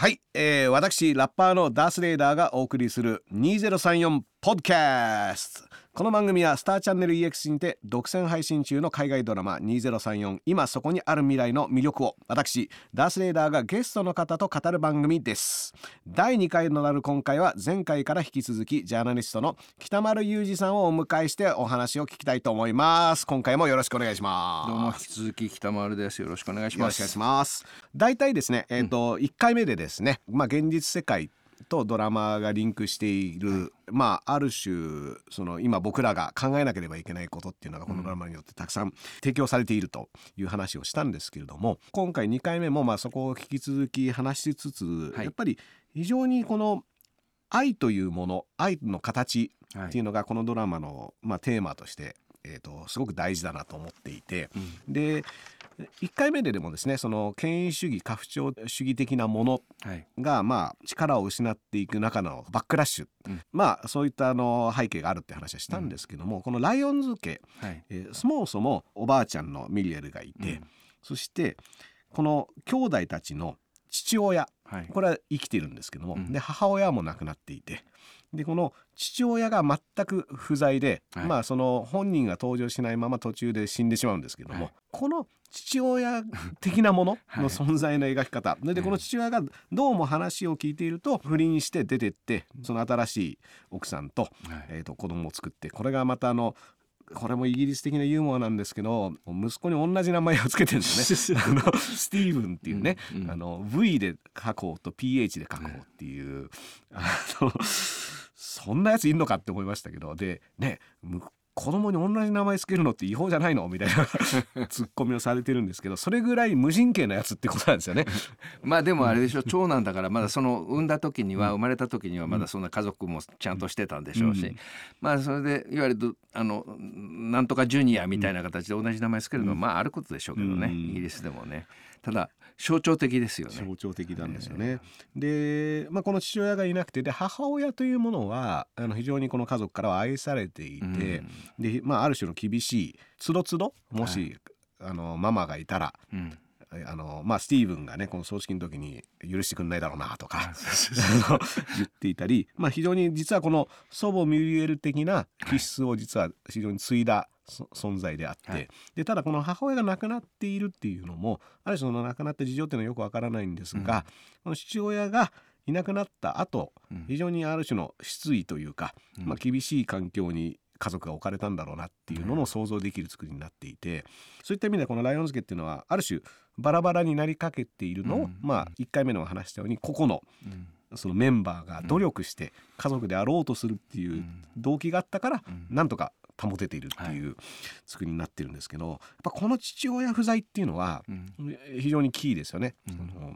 はい、えー、私ラッパーのダースレーダーがお送りする2034ポッドキャスト。この番組はスターチャンネル EX にて独占配信中の海外ドラマ2034今そこにある未来の魅力を私ダースレーダーがゲストの方と語る番組です。第2回となる今回は前回から引き続きジャーナリストの北丸裕二さんをお迎えしてお話を聞きたいと思います。今回もよろしくお願いします。どうも引き続き北丸です。よろしくお願いします。よろしくお願いします。大体ですねえっ、と、1回目でですねまあ現実世界とドラマがリンクしている、まあある種その今僕らが考えなければいけないことっていうのがこのドラマによってたくさん提供されているという話をしたんですけれども今回2回目もまあそこを引き続き話しつつ、はい。やっぱり非常にこの愛というもの愛の形はいっていうのがこのドラマの、まあ、テーマとして、えー、とすごく大事だなと思っていて、で1回目ででもですねその権威主義家父長主義的なものはい。がまあ力を失っていく中のバックラッシュ、うん。まあそういったあの背景があるって話はしたんですけども、このライオンズ家、はい。えーそもそもおばあちゃんのミリエルがいて、うん。そしてこの兄弟たちの父親はい。これは生きているんですけども、うん。で母親も亡くなっていてでこの父親が全く不在で、はい。まあその本人が登場しないまま途中で死んでしまうんですけども、はい。この父親的なもの はい。の存在の描き方、ででこの父親がどうも話を聞いていると不倫して出てってその新しい奥さんと,、はい。えー、と子供を作ってこれがまたあのこれもイギリス的なユーモアなんですけど息子に同じ名前をつけてるんですね。あのスティーブンっていうね、うんうん。あの V で書こうと PH で書こうっていう、あのそんなやついんのかって思いましたけど。でねむ子供に同じ名前つけるのって違法じゃないの？みたいな ツッコミをされてるんですけどそれぐらい無人権なやつってことなんですよね。まあでもあれでしょ長男だからまだその産んだ時には生まれた時にはまだそんな家族もちゃんとしてたんでしょうし、うん。まあそれでいわゆるどあのなんとかジュニアみたいな形で同じ名前つけるのはまああることでしょうけどね、うん。イギリスでもね。ただ象徴的ですよね。象徴的なんですよね。で、まあ、この父親がいなくてで母親というものはあの非常にこの家族からは愛されていて、で、まあ、ある種の厳しいつどつどもし、あのママがいたらうんうんあの、まあ、スティーブンがねこの葬式の時に許してくんないだろうなとか 言っていたり、まあ、非常に実はこの祖母ミュリエル的な気質を実は非常に継いだそ存在であって、はい。でただこの母親が亡くなっているっていうのもある種その亡くなった事情っていうのはよくわからないんですが、この父親がいなくなった後うん。非常にある種の失意というか、うん。まあ、厳しい環境に家族が置かれたんだろうなっていうのも想像できる作りになっていて、そういった意味ではこの「ライオンズ家」っていうのはある種バラバラになりかけているのを、うん。まあ1回目のお話したように個々のうん。そのメンバーが努力して家族であろうとするっていう動機があったからうん。なんとか保てているっていう作りになってるんですけどやっぱこの父親不在っていうのはうん。非常にキーですよね。うん。その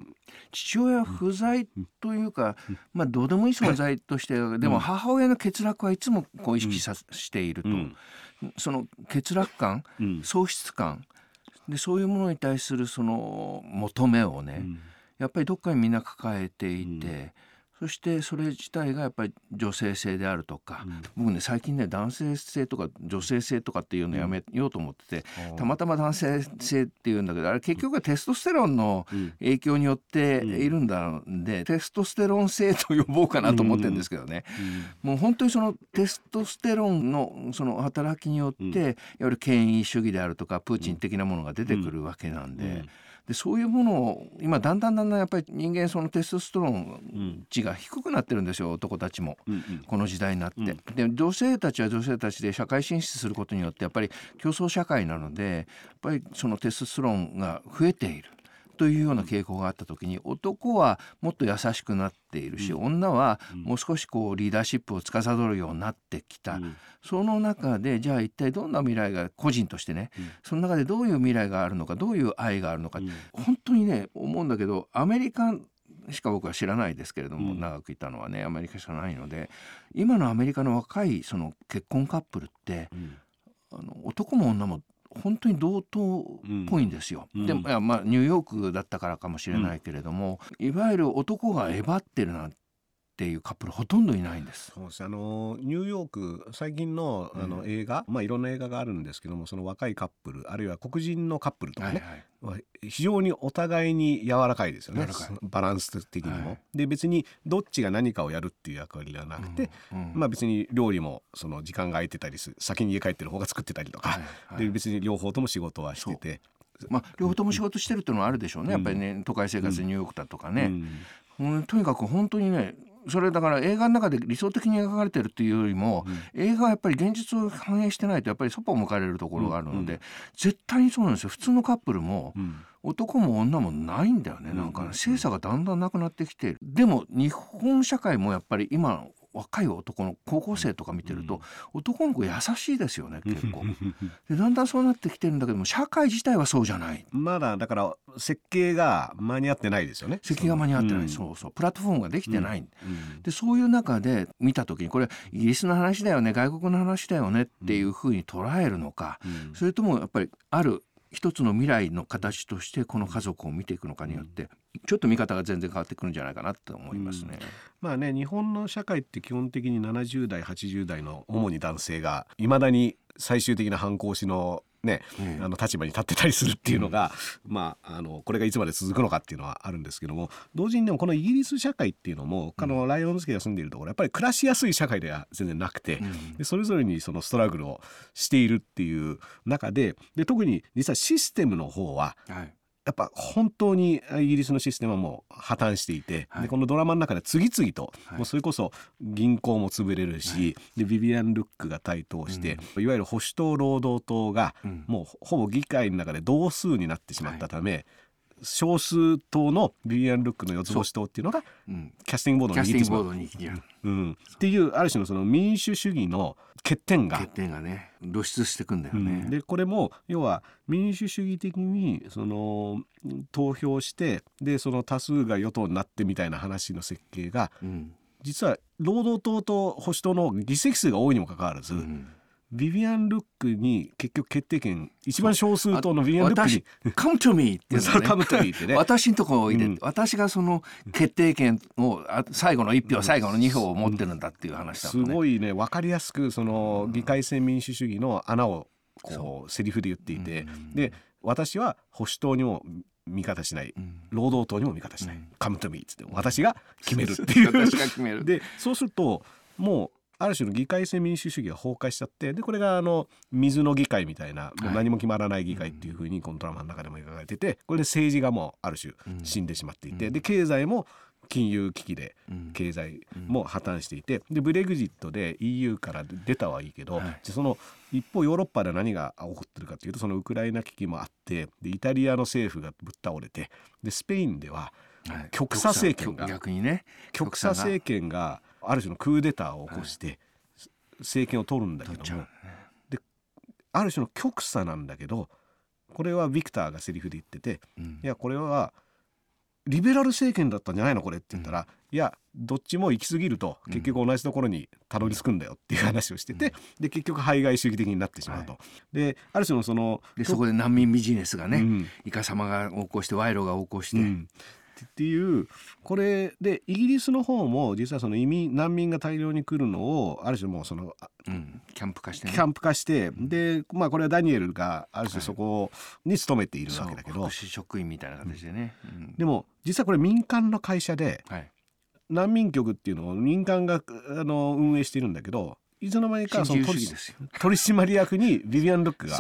父親不在というか、まあどうでもいい存在として、でも母親の欠落はいつもこう意識さ、していると、うん。その欠落感うん。喪失感でそういうものに対するその求めをね、うん。やっぱりどっかにみんな抱えていて、そしてそれ自体がやっぱり女性性であるとか、僕ね最近ね男性性とか女性性とかっていうのやめようと思ってて、たまたま男性性っていうんだけどあれ結局はテストステロンのうん。影響によっているんだんで、テストステロン性と呼ぼうかなと思ってるんですけどね、もう本当にそのテストステロンのその働きによって、うん。いわゆる権威主義であるとかプーチン的なものが出てくるわけなんで。うんでそういうものを今だんだんだんだんやっぱり人間そのテストステロうん。ン値が低くなってるんですよ男たちも。うんうん。この時代になって、で女性たちは女性たちで社会進出することによってやっぱり競争社会なのでやっぱりそのテストステロンが増えているというような傾向があった時に男はもっと優しくなっているし、女はもう少しこうリーダーシップを司るようになってきた、うん。その中でじゃあ一体どんな未来が個人としてね、その中でどういう未来があるのかどういう愛があるのか、うん。本当にね思うんだけどアメリカしか僕は知らないですけれども、うん。長くいたのはねアメリカしかないので今のアメリカの若いその結婚カップルってうん。あの男も女も本当に同等っぽいんですよ。うんでもまあニューヨークだったからかもしれないけれども、いわゆる男がえばってるなんっていうカップルほとんどいないんです。そうですあのニューヨーク最近のあの映画、まあいろんな映画があるんですけどもその若いカップルあるいは黒人のカップルとかね、はいはい。非常にお互いに柔らかいですよね。バランス的にも。はい。で別にどっちが何かをやるっていう役割ではなくて、うんまあ別に料理もその時間が空いてたりする先に家帰ってる方が作ってたりとか、はいはい。で別に両方とも仕事はしてて。まあ、両方とも仕事してるっていうのはあるでしょうね、やっぱりね都会生活でニューヨークだとかね、うん。うん。とにかく本当にねそれだから映画の中で理想的に描かれてるっていうよりも、映画はやっぱり現実を反映してないとやっぱりそばを向かれるところがあるので、うん。絶対にそうなんですよ。普通のカップルも、うん。男も女もないんだよね。なんかうんうん性差がだんだんなくなってきてでも日本社会もやっぱり今若い男の高校生とか見てると、男の子優しいですよね結構。でだんだんそうなってきてるんだけども社会自体はそうじゃない。まだだから設計が間に合ってないですよね。席が間に合ってない、うん。そうそう。プラットフォームができてない、うん。でそういう中で見た時にこれイギリスの話だよね外国の話だよねっていうふうに捉えるのか、うん。それともやっぱりある一つの未来の形としてこの家族を見ていくのかによってちょっと見方が全然変わってくるんじゃないかなと思いますね。まあね日本の社会って基本的に70代80代の主に男性がいまだに最終的な反抗しのね、うん。あの立場に立ってたりするっていうのが、まああのこれがいつまで続くのかっていうのはあるんですけども同時にでもこのイギリス社会っていうのもあのライオンズ家が住んでいるところやっぱり暮らしやすい社会では全然なくて、うん。でそれぞれにそのストラグルをしているっていう中でで特に実はシステムの方ははいやっぱ本当にイギリスのシステムはもう破綻していて、はい。でこのドラマの中で次々と、はい。もうそれこそ銀行も潰れるし、でビビアン・ルックが台頭して、いわゆる保守党労働党がうん。もうほぼ議会の中で同数になってしまったため、少数党のビビアン・ルックの四つ星党っていうのがうん。キャスティングボードに握ってしまう。うん、っていうある種のその民主主義の欠点が欠点がね露出してくんだようん。ね。でこれも要は民主主義的にその投票してでその多数が与党になってみたいな話の設計がうん。実は労働党と保守党の議席数が多いにもかかわらず、うんビビアン・ルックに結局決定権一番少数党のビビアン・ルック私にカムトリーってね。私のとこいで、うん。私がその決定権をあ最後の1票最後の2票を持ってるんだっていう話だすもんね。ごいね。分かりやすくその議会制民主主義の穴をこうセリフで言っていて、で私は保守党にも味方しない。うん。労働党にも味方しない、うん。カムトミーっつって私が決めるっていう。私が決める。でそうするともうある種の議会制民主主義が崩壊しちゃってでこれがあの水の議会みたいなもう何も決まらない議会っていうふうにこのドラマの中でも描かれててこれで政治がもうある種うん。死んでしまっていて、うん。で経済も金融危機でうん。経済も破綻していてでブレグジットで EU から出たはいいけど、はその一方ヨーロッパでは何が起こってるかというとそのウクライナ危機もあってでイタリアの政府がぶっ倒れてでスペインでははい。極左政権が逆にね。極左政権がある種のクーデターを起こして政権を取るんだけども。ある種の極左なんだけどこれはビクターがセリフで言っててうん。いやこれはリベラル政権だったんじゃないのこれって言ったら、いやどっちも行き過ぎると結局同じところにたどり着くんだよっていう話をしてて、で結局排外主義的になってしまうと。である種のそのでそこで難民ビジネスがね、うん。イカ様が横行して賄賂が横行して、うんっていうこれでイギリスの方も実はその移民難民が大量に来るのをある種もうそのあうんキャンプ化してね。キャンプ化してでまあこれはダニエルがある種そこに勤めているわけだけど、そう福祉職員みたいな形でね、うん。でも実はこれ民間の会社ではい。難民局っていうのを民間があの運営しているんだけどいつの間にかその取締役にビビアン・ルックが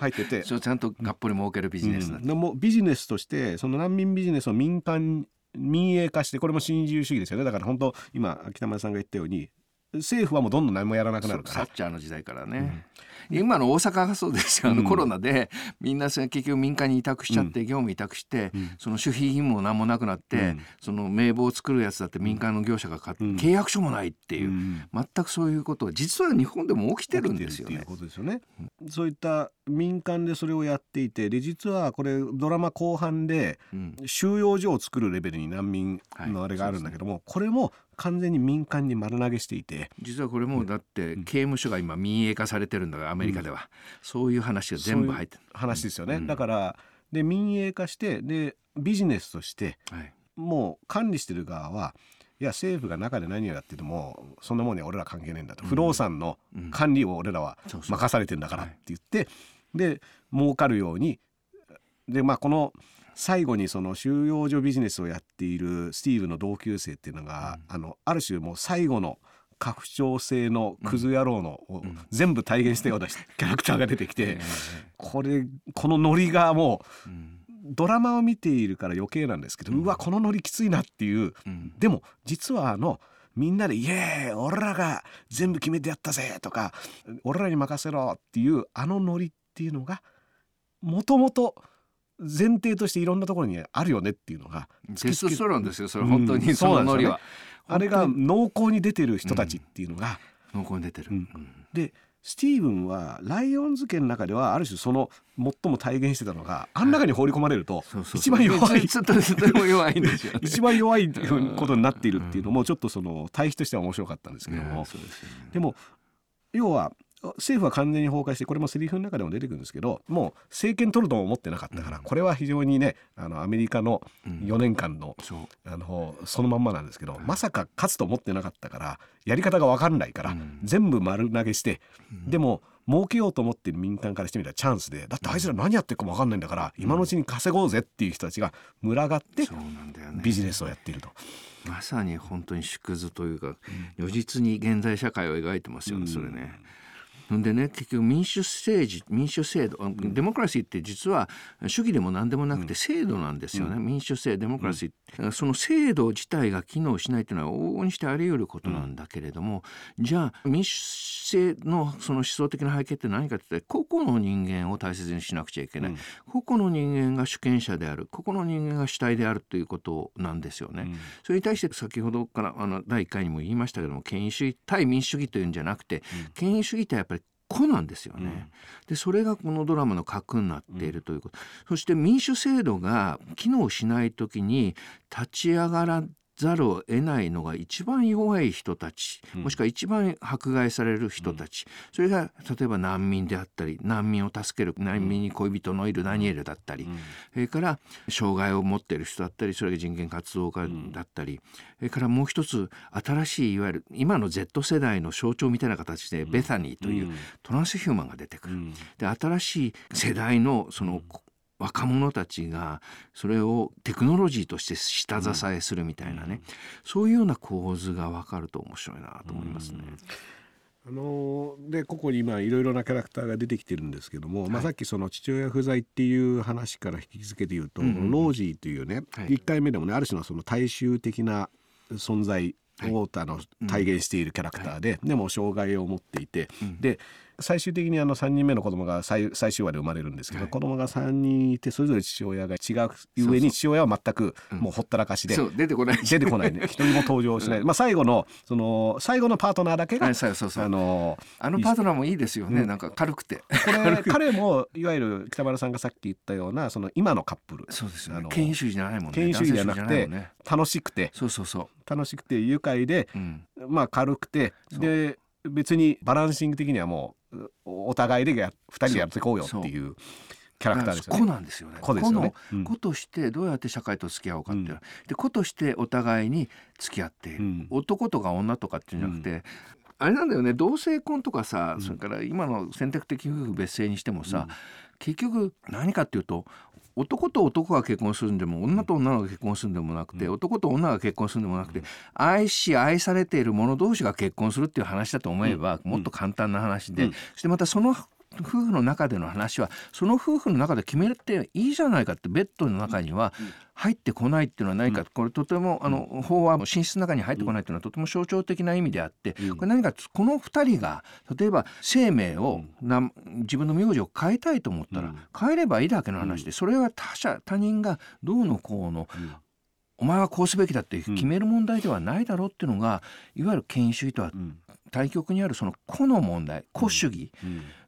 入ってて。ちゃんとがっぽり儲けるビジネスだうんでもビジネスとして。その難民ビジネスを民間民営化してこれも新自由主義ですよねだから本当今北村さんが言ったように政府はもうどんどん何もやらなくなるから。サッチャーの時代からね、今の大阪がそうですよあのうん。コロナでみんな結局民間に委託しちゃって、業務委託して、うん。その守秘義務も何もなくなって、うん。その名簿を作るやつだって民間の業者が買って、うん。契約書もないっていう、うん。全くそういうことが実は日本でも起きてるんですよね。そういった民間でそれをやっていてで実はこれドラマ後半でうん。収容所を作るレベルに難民のあれがあるんだけども、これも完全に民間に丸投げしていて。実はこれもだって刑務所が今民営化されてるんだからアメリカでは、そういう話が全部入ってる。話ですよね。うん。だからで民営化してでビジネスとしてはい。もう管理してる側はいや政府が中で何をやっててもそんなもんには俺ら関係ないんだと、不動産の管理を俺らは任されてんだからって言って、で儲かるようにでまあこの最後にその収容所ビジネスをやっているスティーブの同級生っていうのが、うん、あのある種もう最後の拡張性のクズ野郎の、を全部体現したような キャラクターが出てきて、これこのノリがもう、ドラマを見ているから余計なんですけど、うわこのノリきついなっていう、でも実はあのみんなで「イエーイ俺らが全部決めてやったぜ!」とか「俺らに任せろ!」っていうあのノリっていうのがもともと前提としていろんなところにあるよねっていうのがテストストロンですよそれ本当に、うん、そのノリは、ね、あれが濃厚に出てる人たちっていうのが、うん、濃厚に出てる、うん、でスティーブンはライオンズ家の中ではある種その最も体現してたのがあん中に放り込まれると一番弱い。一番弱いことになっているっていうのもちょっとその対比としては面白かったんですけども、でも要は政府は完全に崩壊してこれもセリフの中でも出てくるんですけどもう政権取るとも思ってなかったから、うん、これは非常にねあのアメリカの4年間のう。ん、あのそのまんまなんですけど、まさか勝つと思ってなかったからやり方が分かんないから、うん、全部丸投げして、でも儲けようと思ってる民間からしてみたらチャンスでだってあいつら何やってるかも分かんないんだから、今のうちに稼ごうぜっていう人たちが群がって、ビジネスをやっていると。まさに本当に縮図というか、如実に現在社会を描いてますよね、それね。でね結局民主政治民主制度デモクラシーって実は主義でも何でもなくて制度なんですよね、うん、民主制デモクラシー、うん、その制度自体が機能しないというのは往々にしてあり得ることなんだけれども、うん、じゃあ民主制のその思想的な背景って何かって言ったら個々の人間を大切にしなくちゃいけない、個々の人間が主権者である。個々の人間が主体であるということなんですよね。それに対して先ほどからあの第1回にも言いましたけども権威主義対民主主義というんじゃなくて、権威主義ってやっぱり個なんですよね、うん、でそれがこのドラマの核になっているということ、うん、そして民主制度が機能しない時に立ち上がらざるを得ないのが一番弱い人たち、もしくは一番迫害される人たち、それが例えば難民であったり難民を助ける難民に恋人のいるダニエルだったり、それから障害を持っている人だったりそれが人権活動家だったり、それからもう一つ新しいいわゆる今の Z 世代の象徴みたいな形でベタニーというトランスヒューマンが出てくる。で新しい世代のその若者たちがそれをテクノロジーとして下支えするみたいなね、うん、そういうような構図が分かると面白いなと思いますね。あのでここに今いろいろなキャラクターが出てきてるんですけども、はい、まあ、さっきその父親不在っていう話から引き付けて言うと、うんうん、ロージーというね、はい、1回目でもねある種のその大衆的な存在を、はい、あの体現しているキャラクターで、でも障害を持っていて、で最終的にあの3人目の子供が最最終話で生まれるんですけど、はい、子供が3人いてそれぞれ父親が違う上に父親は全くもうほったらかしで、うん、出てこない。出てこないね。一人も登場しない、うん、まあ最後のその最後のパートナーだけが、はい、そうそうそう。あのあのパートナーもいいですよね、うん、なんか軽くて。これ 彼もいわゆる北村さんがさっき言ったようなその今のカップル。そうですよね。権威主義じゃないもんね。権威主義じゃなくて、ね、楽しくてそうそうそう。楽しくて愉快で、まあ軽くてで別にバランシング的にはもうお互いで2人でやっていこうよっていうキャラクターですよね。子なんですよね。子ですよね。子としてどうやって社会と付き合おうかっていう、うん、で子としてお互いに付き合っている、うん、男とか女とかっていうんじゃなくて、うん、あれなんだよね。同性婚とかさ、それから今の選択的夫婦別姓にしてもさ、結局何かっていうと男と男が結婚するんでも女と女が結婚するんでもなくて、男と女が結婚するんでもなくて愛し愛されている者同士が結婚するっていう話だと思えば、もっと簡単な話で、そしてまたその夫婦の中での話はその夫婦の中で決めていいじゃないかってベッドの中には入ってこないっていうのは何か、これとてもあの法は寝室の中に入ってこないっていうのはとても象徴的な意味であって、これ何かこの2人が例えば生命をな自分の名字を変えたいと思ったら変えればいいだけの話でそれは他者他人がどうのこうのお前はこうすべきだって決める問題ではないだろうっていうのがいわゆる権威主義とは対極にあるその個の問題個主義、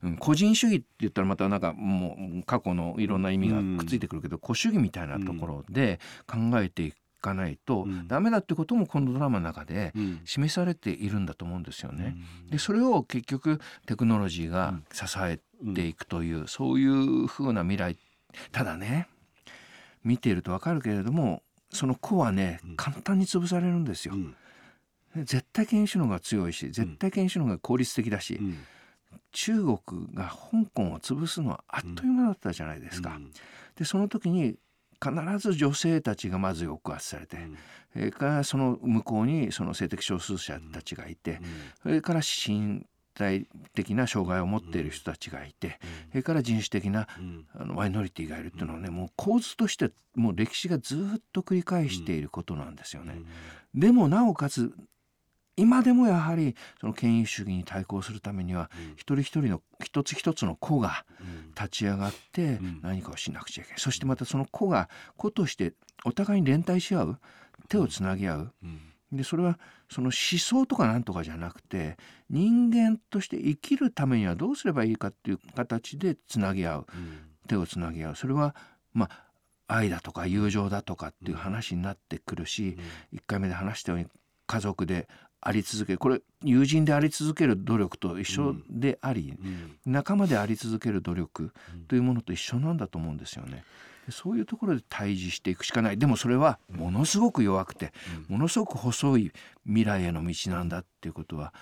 うん、うん、個人主義って言ったらまたなんかもう過去のいろんな意味がくっついてくるけど、個主義みたいなところで考えていかないとダメだってこともこのドラマの中で示されているんだと思うんですよね。でそれを結局テクノロジーが支えていくという、そういうふうな未来。ただね見ているとわかるけれどもその子はね簡単に潰されるんですよ。絶対権威主義の方が強いし絶対権威主義の方が効率的だし、うん。中国が香港を潰すのはあっという間だったじゃないですか。でその時に必ず女性たちがまず抑圧されて、それからその向こうにその性的少数者たちがいて、それから身体的な障害を持っている人たちがいて、それから人種的なあのマイノリティがいるっていうのはねもう構図としてもう歴史がずっと繰り返していることなんですよね。でもなおかつ今でもやはりその権威主義に対抗するためには、一人一人の一つ一つの子が立ち上がって何かをしなくちゃいけない、そしてまたその子が子としてお互いに連帯し合う手をつなぎ合う、でそれはその思想とかなんとかじゃなくて人間として生きるためにはどうすればいいかっていう形でつなぎ合う、手をつなぎ合う。それはまあ愛だとか友情だとかっていう話になってくるし、1回目で話したように家族であり続ける。これ友人であり続ける努力と一緒であり、仲間であり続ける努力というものと一緒なんだと思うんですよね。そういうところで対峙していくしかないでもそれはものすごく弱くて、ものすごく細い未来への道なんだっていうことは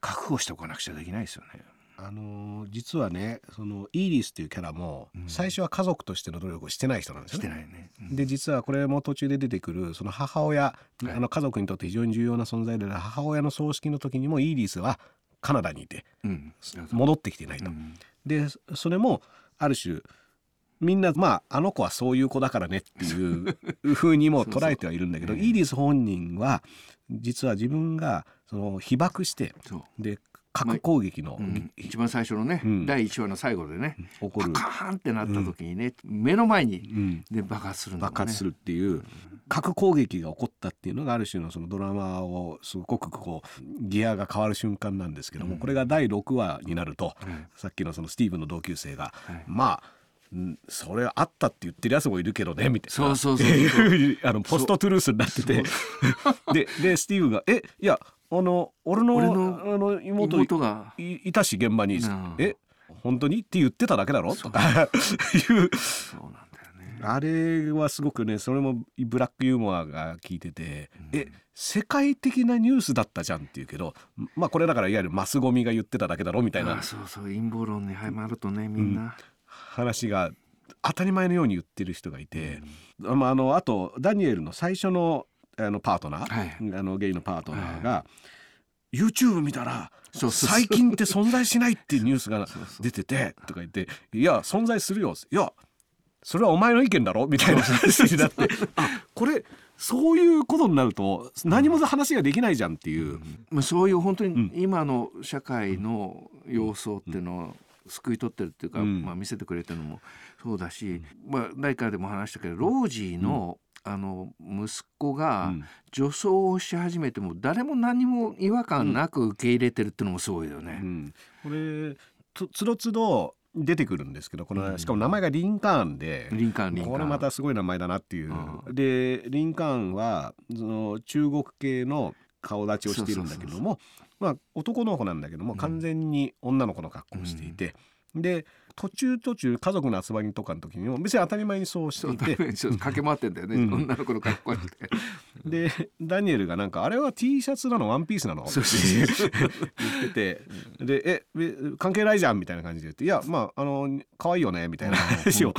覚悟しておかなくちゃできないですよね。あのー実はねそのイーリスっていうキャラも最初は家族としての努力をしてない人なんですよね。してないね。うんで実はこれも途中で出てくるその母親、はいあの家族にとって非常に重要な存在である母親の葬式の時にもイーリスはカナダにいてうん戻ってきていないと。うんでそれもある種みんなまああの子はそういう子だからねっていうふうにも捉えてはいるんだけどイーリス本人は実は自分がその被爆してで核攻撃の、うん。一番最初のね、うん。第1話の最後でね、起こる、パカーンってなった時にね、目の前にうん。で爆発するね。爆発するっていう核攻撃が起こったっていうのがある種のそのドラマをすごくこうギアが変わる瞬間なんですけども、これが第6話になると、うん。さっきのそのスティーブンの同級生が、はい。まあんそれあったって言ってるやつもいるけどねみたいな。そうそうそうそう。あのポストトゥルースになってて。ででスティーブンが「えいやあの俺の俺のあの妹妹が。いいたし現場に。うん。え本当にって言ってただけだろ?」とか。いう。そうなんだよね。あれはすごくねそれもブラックユーモアが効いてて、え世界的なニュースだったじゃんっていうけどまあこれだからいわゆるマスゴミが言ってただけだろ？みたいな。あそうそう。陰謀論にはまるとねみんな、話が当たり前のように言ってる人がいて、あまああのあとダニエルの最初のあのパートナー、はい。あのゲイのパートナーが、YouTube 見たら最近って存在しないっていうニュースが出ててとか言って「いや存在するよ」いやそれはお前の意見だろ。みたいな話になってあこれそういうことになると何も話ができないじゃんっていう。まあ、そういう本当うん。に今の社会の様相っていうのを救い取ってるっていうか、うん。まあ、見せてくれてるのもそうだし、まあ、第1回でも話したけどロージーの,、あの息子がうん。女装をし始めても誰も何も違和感なく受け入れてるっていうのもすごいよね。うん、これとつどつど出てくるんですけどこの、うん。しかも名前がリンカーンで。リンカーンリンカーン。これまたすごい名前だなっていう、うでリンカーンはその中国系の顔立ちをしているんだけどもまあ男の子なんだけども、うん。完全に女の子の格好をしていて、で途中途中家族の集まりとかの時にも別に当たり前にそうしていてちょっと駆け回ってんだよね、うん。女の子の格好して。でダニエルがなんか「あれは T シャツなの？ワンピースなの?」って言っててで「ええ関係ないじゃん」みたいな感じで言って「いやまああの可愛いよね」みたいな話をね。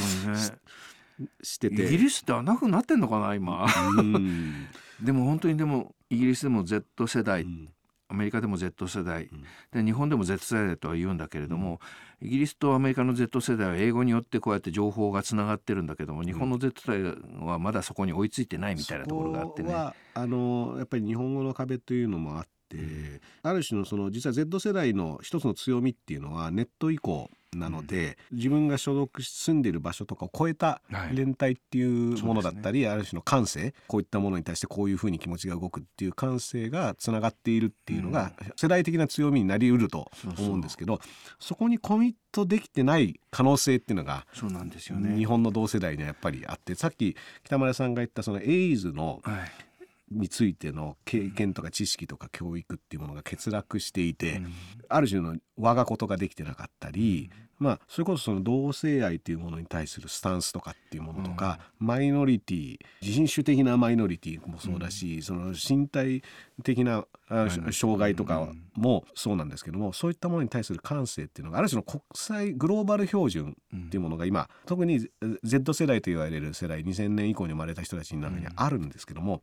してて。イギリスってあんな風になってんのかな今。うん。でも本当にでもイギリスでも Z 世代、うんアメリカでも Z 世代、ん。で日本でも Z 世代とは言うんだけれども、イギリスとアメリカの Z 世代は英語によってこうやって情報がつながってるんだけども日本の Z 世代はまだそこに追いついてないみたいなところがあってね。あのやっぱり日本語の壁というのもあって、ある種のその実は Z 世代の一つの強みっていうのはネット以降なので、自分が所属し住んでいる場所とかを超えたはい。連帯っていうものだったり、ある種の感性こういったものに対してこういうふうに気持ちが動くっていう感性がつながっているっていうのが、世代的な強みになりうると思うんですけどそこにコミットできてない可能性っていうのがそうなんですよね。日本の同世代にはやっぱりあってさっき北村さんが言ったそのエイズのはいについての経験とか知識とか教育っていうものが欠落していて、ある種の我がことができてなかったり、まあそれこそその同性愛っていうものに対するスタンスとかっていうものとか、マイノリティ人種的なマイノリティもそうだし、その身体的なあ障害とかもそうなんですけどもそういったものに対する感性っていうのがある種の国際グローバル標準っていうものが今特に Z 世代と言われる世代2000年以降に生まれた人たちの中にあるんですけども、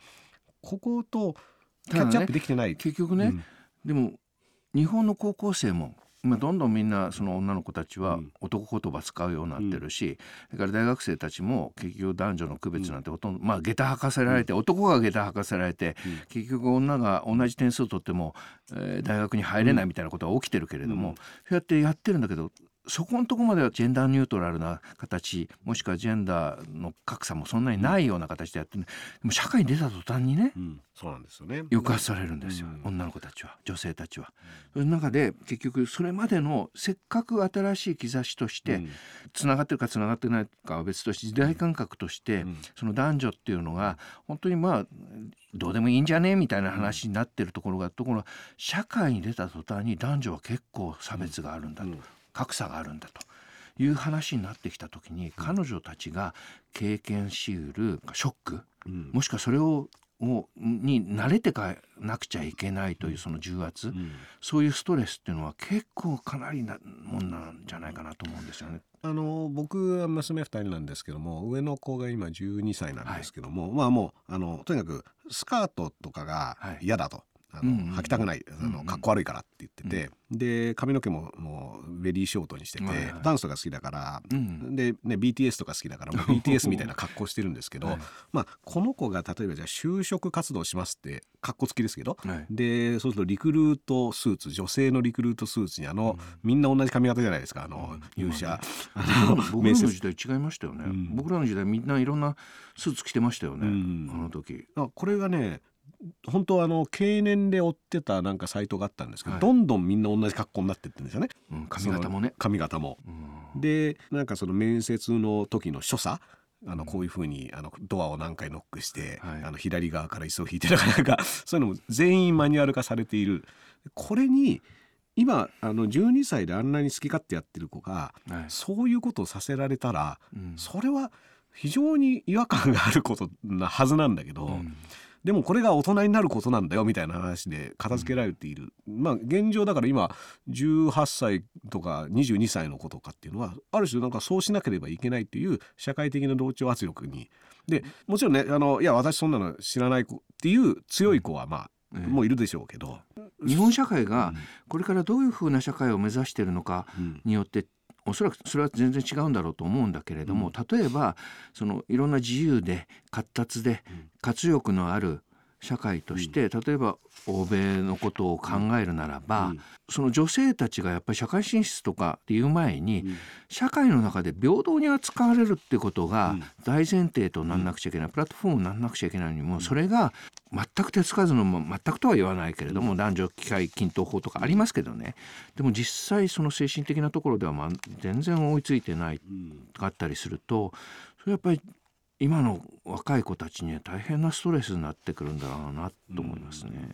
こことキャッチアップできてない。結局ね、でも日本の高校生も今どんどんみんなその女の子たちは男言葉使うようになってるし、それから大学生たちも結局男女の区別なんてほとんど、まあ下駄履かせられて、男が下駄履かせられて、結局女が同じ点数を取っても、えー、大学に入れないみたいなことが起きてるけれども、そうやってやってるんだけどそこのとこまではジェンダーニュートラルな形もしくはジェンダーの格差もそんなにないような形でやってる、でも社会に出た途端にね、うん、そうなんですよね。抑圧されるんですよ、うん、女の子たちは女性たちは。その中で結局それまでのせっかく新しい兆しとしてつながってるかつながってないかは別として時代感覚としてその男女っていうのが本当にまあどうでもいいんじゃねみたいな話になってるところがところ社会に出た途端に男女は結構差別があるんだと。格差があるんだという話になってきた時に彼女たちが経験しうるショック、うん、もしくはそれををに慣れてかなくちゃいけないというその重圧、うん、そういうストレスっていうのは結構かなりなもんなんじゃないかなと思うんですよね。あの僕は娘2人なんですけども上の子が今12歳なんですけども、はい、まあもうあのとにかくスカートとかが嫌だと。はいあの、履きたくないあのかっこ悪いからって言ってて、で髪の毛ももうベリーショートにしてて、ダンスとか好きだから、で、ね、BTS とか好きだから BTS みたいな格好してるんですけど、まあ、この子が例えばじゃあ就職活動しますって格好つきですけど、でそうするとリクルートスーツ女性のリクルートスーツにあの、みんな同じ髪型じゃないですかあの、入社、僕らの時代違いましたよね、僕らの時代みんないろんなスーツ着てましたよね、あの時。これがね本当あの経年で追ってたなんかサイトがあったんですけど、はい、どんどんみんな同じ格好になってってんですよね、うん、髪型もね。髪型も、うん、でなんかその面接の時の所作あのこういうふうにあのドアを何回ノックして、はい、あの左側から椅子を引いてとかなんかそういうのも全員マニュアル化されている。これに今あの12歳であんなに好き勝手やってる子が、はい、そういうことをさせられたら、うん、それは非常に違和感があることなはずなんだけど、うん、でもこれが大人になることなんだよみたいな話で片付けられている、うん、まあ現状だから今18歳とか22歳の子とかっていうのはある種なんかそうしなければいけないっていう社会的な同調圧力に。でもちろんねあのいや私そんなの知らない子っていう強い子はまあ、もういるでしょうけど、日本社会がこれからどういうふうな社会を目指しているのかによっておそらくそれは全然違うんだろうと思うんだけれども、例えばそのいろんな自由で活発で活力のある社会として、例えば欧米のことを考えるならば、その女性たちがやっぱり社会進出とかっていう前に、社会の中で平等に扱われるってことが大前提となんなくちゃいけない、プラットフォームになんなくちゃいけないのにもそれが全く手つかずのも全くとは言わないけれども男女機会均等法とかありますけどね。でも実際その精神的なところではまあ全然追いついてないがあったりするとそれやっぱり今の若い子たちには大変なストレスになってくるんだろうなと思いますね。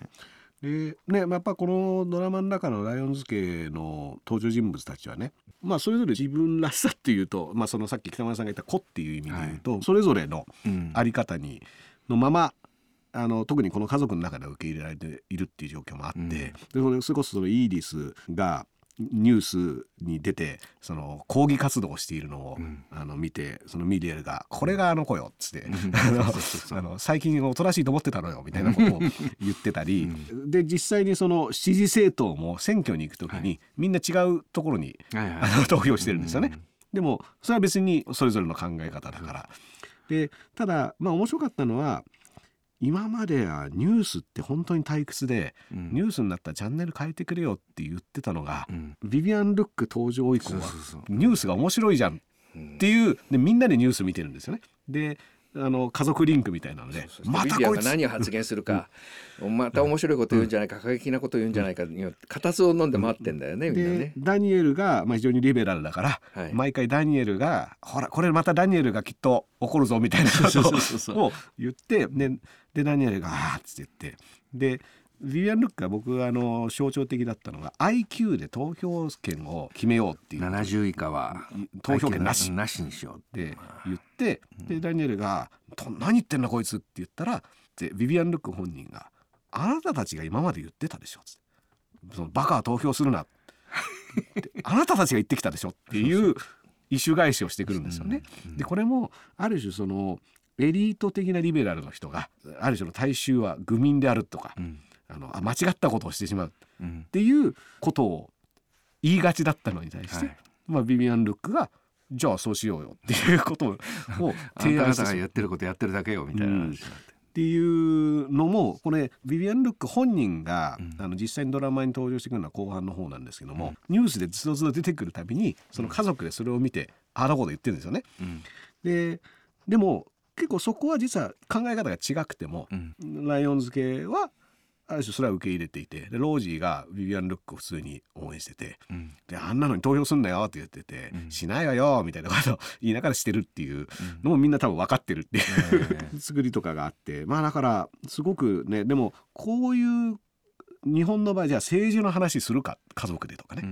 でねやっぱこのドラマの中のライオンズ家の登場人物たちはねまあそれぞれ自分らしさっていうと、まあ、そのさっき北村さんが言った「子」っていう意味で言うと、はい、それぞれの在り方に、のままあの特にこの家族の中で受け入れられているっていう状況もあって、うん、でそれこそそのイーリスがニュースに出てその抗議活動をしているのを、うん、あの見てそのミリエルが「これがあの子よ」っつって あの最近おとなしいと思ってたのよみたいなことを言ってたり、うん、で実際にその支持政党も選挙に行く時に、はい、みんな違うところに、はいはい、あの投票してるんですよね。うん、でもそれは別にそれぞれの考え方だから。でただまあ面白かったのは今まではニュースって本当に退屈で、うん、ニュースになったらチャンネル変えてくれよって言ってたのが、うん、ビビアン・ルック登場以降はニュースが面白いじゃんっていうでみんなでニュース見てるんですよね。であの家族リンクみたいなのでまたこいつ。何を発言するか、また面白いこと言うんじゃないか、過激なこと言うんじゃないか固唾を飲んで待ってんだよね、みんなね。ダニエルが、まあ、非常にリベラルだから、はい、毎回ダニエルがほらこれまたダニエルがきっと怒るぞみたいなことを言ってででダニエルが「ああ」っつって言ってでビビアン・ルックが僕あの象徴的だったのが IQ で投票権を決めようっていう70以下は。投票権なし。なし。にしようって。言って、でダニエルが「何言ってんだこいつ」って言ったらでビビアン・ルック本人が「あなたたちが今まで言ってたでしょ」そのバカは投票するな。あなたたちが言ってきたでしょっていう意種返しをしてくるんですよね。でこれもある種そのエリート的なリベラルの人がある種の大衆は愚民であるとか、うん、あの間違ったことをしてしまう。っていうことを言いがちだったのに対して、はい、まあ、ビビアン・ルックがじゃあそうしようよっていうことを提案してあがやってることやってるだけよみたいな話になって。っていうのもこれビビアン・ルック本人が、うん、あの実際にドラマに登場してくるのは後半の方なんですけども、うん、ニュースでずっと出てくるたびにその家族でそれを見て、うん、ああだこと言ってるんですよね。ででも結構そこは実は考え方が違くても、ライオンズ系はある種それは受け入れていてでロージーがビビアン・ルックを普通に応援してて、うん、であんなのに投票すんなよって言ってて、うん、しないわよみたいなことを 言いながらしてるっていうのもみんな多分分かってるっていう、うん、作りとかがあってまあだからすごくねでもこういう日本の場合じゃあ政治の話するか家族でとかね、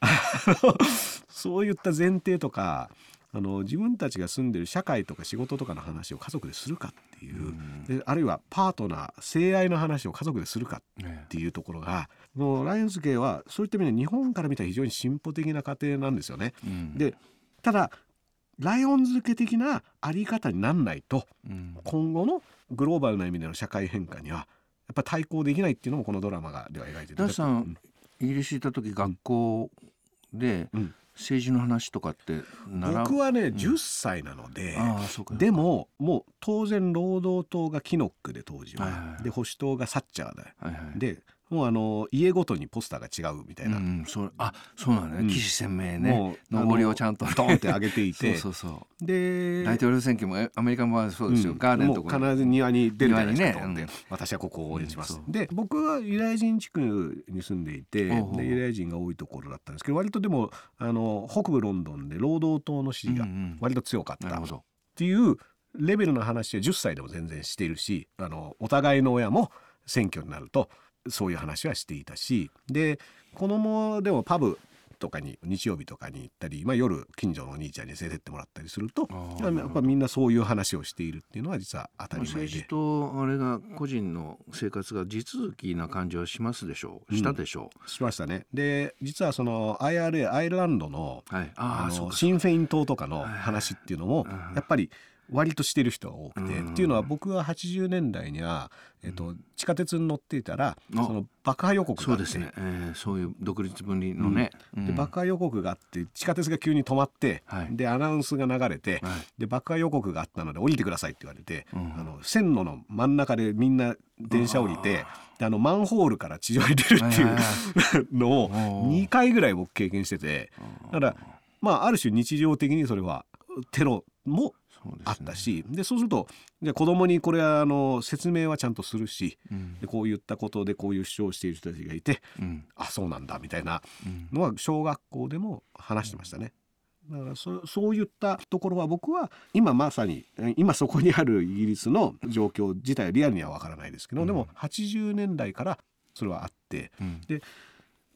そういった前提とかあの自分たちが住んでる社会とか仕事とかの話を家族でするかっていう、であるいはパートナー性愛の話を家族でするかっていうところが、もうライオンズ系はそういった意味で日本から見たら非常に進歩的な家庭なんですよね。うん、でただライオンズ家的なあり方になんないと、うん、今後のグローバルな意味での社会変化にはやっぱ対抗できないっていうのもこのドラマがでは描いてる。イギリス行った時学校で、うん政治の話とかって僕はね、うん、10歳なのででももう当然労働党がキノックで当時は、はいはい、で保守党がサッチャーで、はいはい、でもうあの家ごとにポスターが違うみたいな、うん、そあそうなのね、うん、岸鮮明ね。上りをちゃんとドンって上げていて。そうそうそう。で大統領選挙もアメリカもそうですよ、うん、ガーデンとか必ず庭に出るじゃないで。すか、ね、私はここを応援します、で僕はユダヤ人地区に住んでいてでユダヤ人が多いところだったんですけど割とでもあの北部ロンドンで労働党の支持が割と強かった。っていうレベルの話は10歳でも全然しているしあのお互いの親も選挙になるとそういう話はしていたしで子供でもパブとかに日曜日とかに行ったり、まあ、夜近所のお兄ちゃんに連れてってもらったりするとやっぱみんなそういう話をしているっていうのは実は当たり前で。政治とあれが個人の生活が地続きな感じはしますでしょう。したでしょう、うん、しましたね。で実はその IRA アイルランドの,、はい、あのシン・フェイン島とかの話っていうのもやっぱり割としてる人が多くて、っていうのは僕は80年代には、えっと、地下鉄に乗っていたらその爆破予告があって。そうですね、えー、そういう独立分離のね、うん、で爆破予告があって地下鉄が急に止まって、はい、でアナウンスが流れて、はい、で爆破予告があったので降りてくださいって言われて、うん、あの線路の真ん中でみんな電車降りてであのマンホールから地上に出るっていう のを2回ぐらい僕経験してて。だからまあある種日常的にそれはテロもあったしで、ね、そうするとじゃ子供にこれはあの説明はちゃんとするし、うん、でこういったことでこういう主張をしている人たちがいて、うん、あそうなんだみたいなのは小学校でも話してましたね。だからそそういったところは僕は今まさに今そこにあるイギリスの状況自体はリアルには分からないですけど、うん、でも80年代からそれはあって、で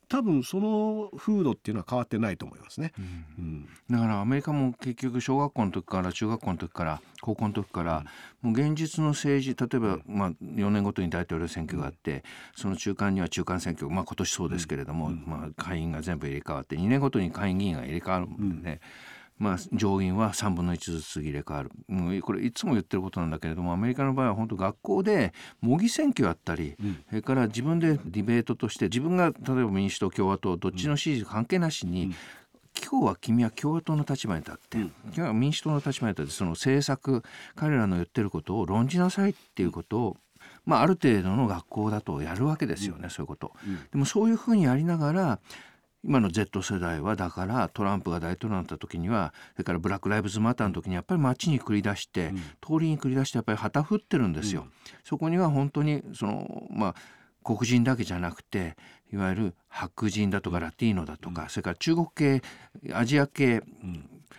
多分その風土っていうのは変わってないと思いますね、うん、だからアメリカも結局小学校の時から中学校の時から高校の時から、もう現実の政治例えば、まあ、4年ごとに大統領選挙があって、その中間には中間選挙、まあ、今年そうですけれども、まあ、会員が全部入れ替わって2年ごとに会員議員が入れ替わるんでね、まあ、上院は3分の1ずつ入れ替わる。もうこれいつも言ってることなんだけれどもアメリカの場合は本当学校で模擬選挙やったり、うん、それから自分でディベートとして自分が例えば民主党共和党どっちの支持関係なしに、うん。今日は君は共和党の立場に立って、うん、今日は民主党の立場に立ってその政策彼らの言ってることを論じなさいっていうことを、まあ、ある程度の学校だとやるわけですよね、うん、そういうこと、うん、でもそういうふうにやりながら今の Z 世代はだからトランプが大統領になった時にはそれからブラック・ライブズ・マターの時にやっぱり街に繰り出して、うん、通りに繰り出してやっぱり旗振ってるんですよ。うん、そこには本当にそのまあ黒人だけじゃなくていわゆる白人だとかラティーノだとか、うん、それから中国系アジア系、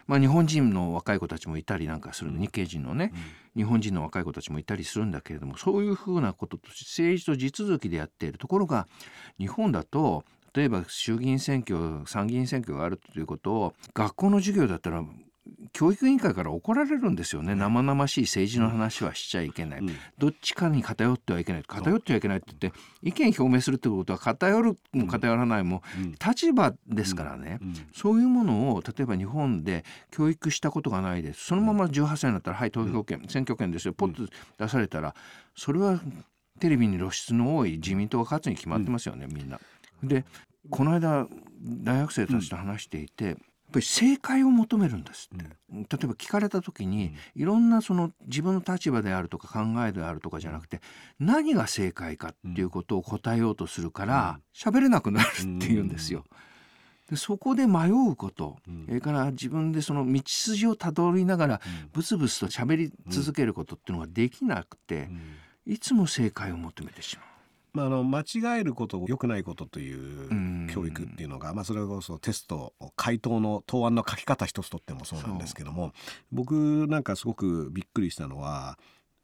まあ、日本人の若い子たちもいたりなんかする日系人のね、日本人の若い子たちもいたりするんだけれどもそういうふうなことと政治と地続きでやっているところが日本だと例えば衆議院選挙参議院選挙があるということを学校の授業だったら教育委員会から怒られるんですよね、生々しい政治の話はしちゃいけない、うん、どっちかに偏ってはいけない。偏ってはいけないって言って意見表明するってことは偏るも偏らないも立場ですからね、そういうものを例えば日本で教育したことがないです。そのまま18歳になったら「はい投票権、選挙権ですよ」ポッと出されたらそれはテレビに露出の多い自民党が勝つに決まってますよね、みんな。でこの間大学生たちと話していて、ぱり正解を求めるんですって、うん、例えば聞かれた時に、いろんなその自分の立場であるとか考えであるとかじゃなくて何が正解かっていうことを答えようとするから喋、れなくなるっていうんですよ。でそこで迷うこと、それから自分でその道筋をたどりながらブツブツと喋り続けることっていうのができなくて、いつも正解を求めてしまう。まあ、あの間違えること良くないことという教育っていうのが、まあ、それこそテスト回答の答案の書き方一つとってもそうなんですけども僕なんかすごくびっくりしたのは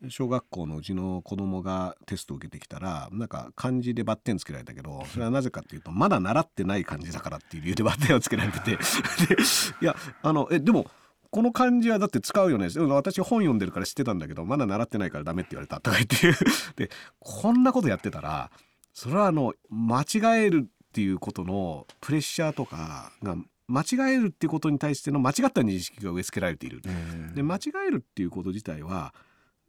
小学校のうちの子供がテストを受けてきたらなんか漢字でバッテンつけられたけどそれはなぜかっていうとまだ習ってない漢字だからっていう理由でバッテンをつけられてて。いやあのえでもこの漢字はだって使うよね。私本読んでるから知ってたんだけどまだ習ってないからダメって言われたとか言って。でこんなことやってたらそれはあの間違えるっていうことのプレッシャーとかが間違えるっていうことに対しての間違った認識が植え付けられている。で間違えるっていうこと自体は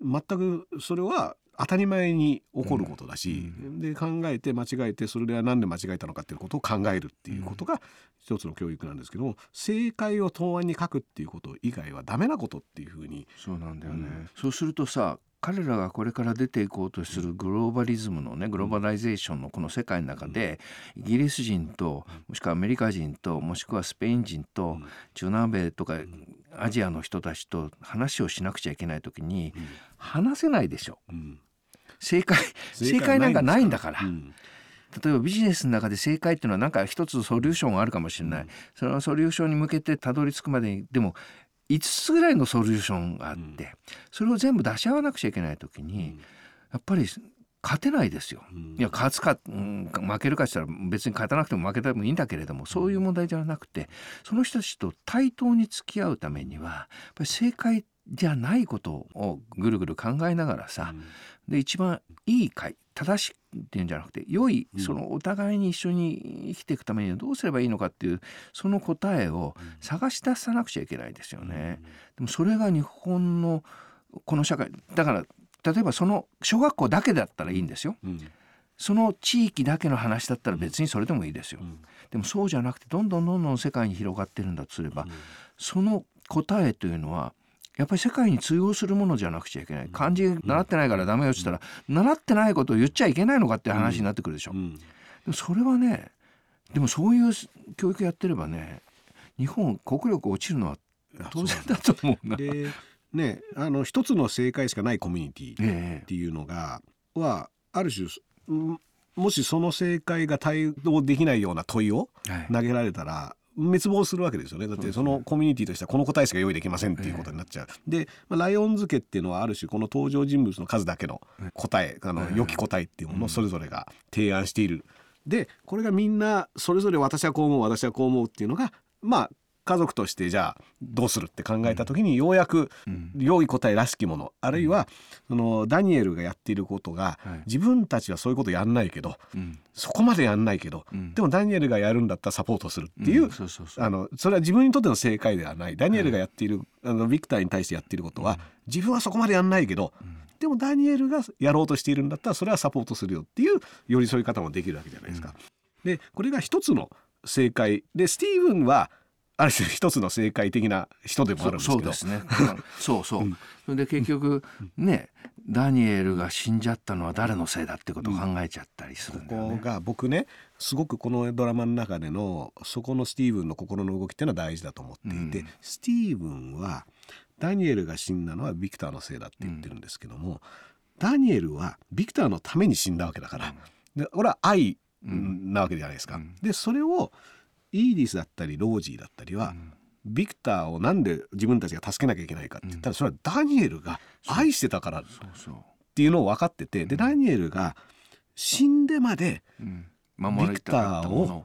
全くそれは当たり前に起こることだし、うん、で考えて間違えてそれでは何で間違えたのかっていうことを考えるっていうことが一つの教育なんですけど正解を答案に書くっていうこと以外はダメなことっていうふうにそうなんだよね、うん、そうするとさ彼らがこれから出ていこうとするグローバリズムのねグローバライゼーションのこの世界の中でイギリス人ともしくはアメリカ人ともしくはスペイン人と中南米とかアジアの人たちと話をしなくちゃいけない時に話せないでしょ。正解 正解なんかないんだから。例えばビジネスの中で正解っていうのは何か一つソリューションがあるかもしれない、そのソリューションに向けてたどり着くまでにでも5つぐらいのソリューションがあって、それを全部出し合わなくちゃいけない時に、やっぱり勝てないですよ。いや勝つか、うん、負けるかしたら別に勝たなくても負けてもいいんだけれどもそういう問題ではなくてその人たちと対等に付き合うためにはやっぱり正解じゃないことをぐるぐる考えながらさ、で一番いい会正しいっていうんじゃなくて良いそのお互いに一緒に生きていくためにはどうすればいいのかっていうその答えを探し出さなくちゃいけないですよね。でもそれが日本のこの社会だから例えばその小学校だけだったらいいんですよ。その地域だけの話だったら別にそれでもいいですよ。でもそうじゃなくてどんどんどんどん世界に広がってるんだとすれば、その答えというのはやっぱり世界に通用するものじゃなくちゃいけない。漢字習ってないからダメよっつったら、習ってないことを言っちゃいけないのかって話になってくるでしょ。でもそれはねでもそういう教育やってればね日本国力落ちるのは当然だと思うな。でねあの一つの正解しかないコミュニティっていうのが、はある種もしその正解が対応できないような問いを投げられたら、滅亡するわけですよね。だってそのコミュニティとしてはこの答えしか用意できませんっていうことになっちゃう、えー、で、まあ、ライオンズ家っていうのはある種この登場人物の数だけの答えあの良き答えっていうものをそれぞれが提案している。でこれがみんなそれぞれ私はこう思う私はこう思うっていうのがまあ家族としてじゃあどうするって考えた時にようやく良い答えらしきものあるいはそのダニエルがやっていることが自分たちはそういうことやんないけどそこまでやんないけどでもダニエルがやるんだったらサポートするっていうあのそれは自分にとっての正解ではない。ダニエルがやっているあのビクターに対してやっていることは自分はそこまでやんないけどでもダニエルがやろうとしているんだったらそれはサポートするよっていう寄り添い方もできるわけじゃないですか。でこれが一つの正解。でスティーブンはある種一つの正解的な人でもあるんですけど。そうですね。そうそう、それで結局ねダニエルが死んじゃったのは誰のせいだってことを考えちゃったりするんだよね、ここが僕ねすごくこのドラマの中でのそこのスティーブンの心の動きっていうのは大事だと思っていて、うん。スティーブンはダニエルが死んだのはビクターのせいだって言ってるんですけども、ダニエルはビクターのために死んだわけだから、でこれは愛なわけじゃないですか。うん。でそれをイーディスだったりロージーだったりは、ビクターをなんで自分たちが助けなきゃいけないかって言ったら、それはダニエルが愛してたからっていうのを分かっててでダニエルが死んでまでうん、守りたかったものを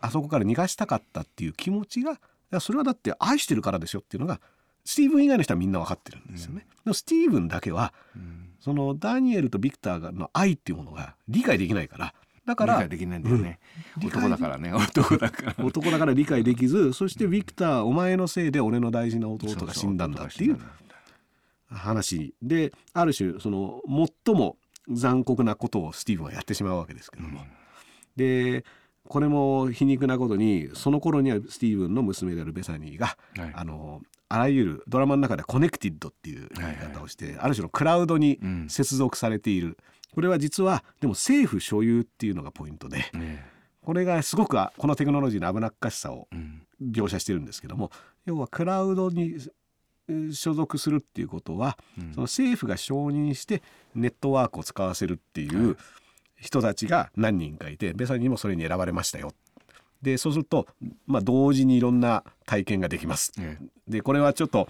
あそこから逃がしたかったっていう気持ちがいやそれはだって愛してるからでしょっていうのがスティーブン以外の人はみんな分かってるんですよね。でもスティーブンだけはうん。そのダニエルとビクターの愛っていうものが理解できないからだから理解できないんだよね、理解男だからね。男だから。男だから理解できずそしてビクターお前のせいで俺の大事な弟が死んだんだっていう話。である種その最も残酷なことをスティーブンはやってしまうわけですけども、でこれも皮肉なことにその頃にはスティーブンの娘であるベサニーが、はい。あのあらゆるドラマの中では connected っていう言い方をして、ある種のクラウドにうん。接続されている、これは実はでも政府所有っていうのがポイントでねこれがすごくあこのテクノロジーの危なっかしさをうん。描写してるんですけども要はクラウドにえー所属するっていうことは、うん。その政府が承認してネットワークを使わせるっていう人たちが何人かいてベサニーもそれに選ばれましたよ。でそうすると、まあ、同時にいろんな体験ができます。ねでこれはちょっと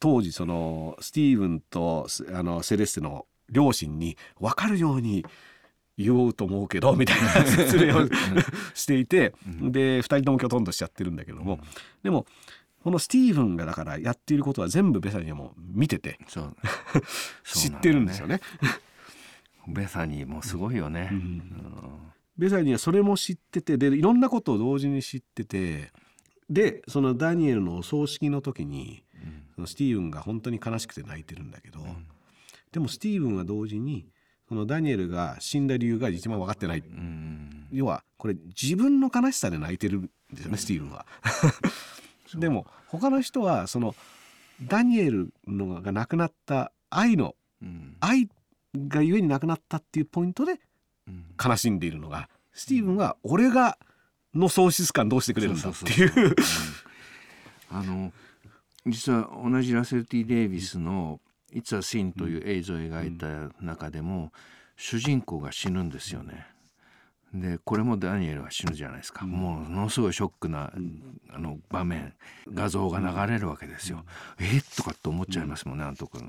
当時そのスティーブンとスあのセレステの両親に分かるように言おうと思うけどみたいな説明をしていて、で2人ともきょとんとしちゃってるんだけども、でもこのスティーブンがだからやっていることは全部ベサニーはもう見ててそう。知ってるんですよね。ベサニーもすごいよね、うん。ベサニーはそれも知っててでいろんなことを同時に知っててでそのダニエルのお葬式の時にそのスティーブンが本当に悲しくて泣いてるんだけど、でもスティーブンは同時にそのダニエルが死んだ理由が一番分かってない、うん要はこれ自分の悲しさで泣いてるんですよね、スティーブンは。でも他の人はそのダニエルのが亡くなった愛のうん。愛がゆえに亡くなったっていうポイントでうん。悲しんでいるのがスティーブンは俺がの喪失感どうしてくれるんだっていう。あの実は同じラセル・ティ・デイビスの「It's a Sin」という映像を描いた中でも、主人公が死ぬんですよね。でこれもダニエルが死ぬじゃないですか、もうものすごいショックな、あの場面画像が流れるわけですよ。えとかって思っちゃいますもんね、あのところ、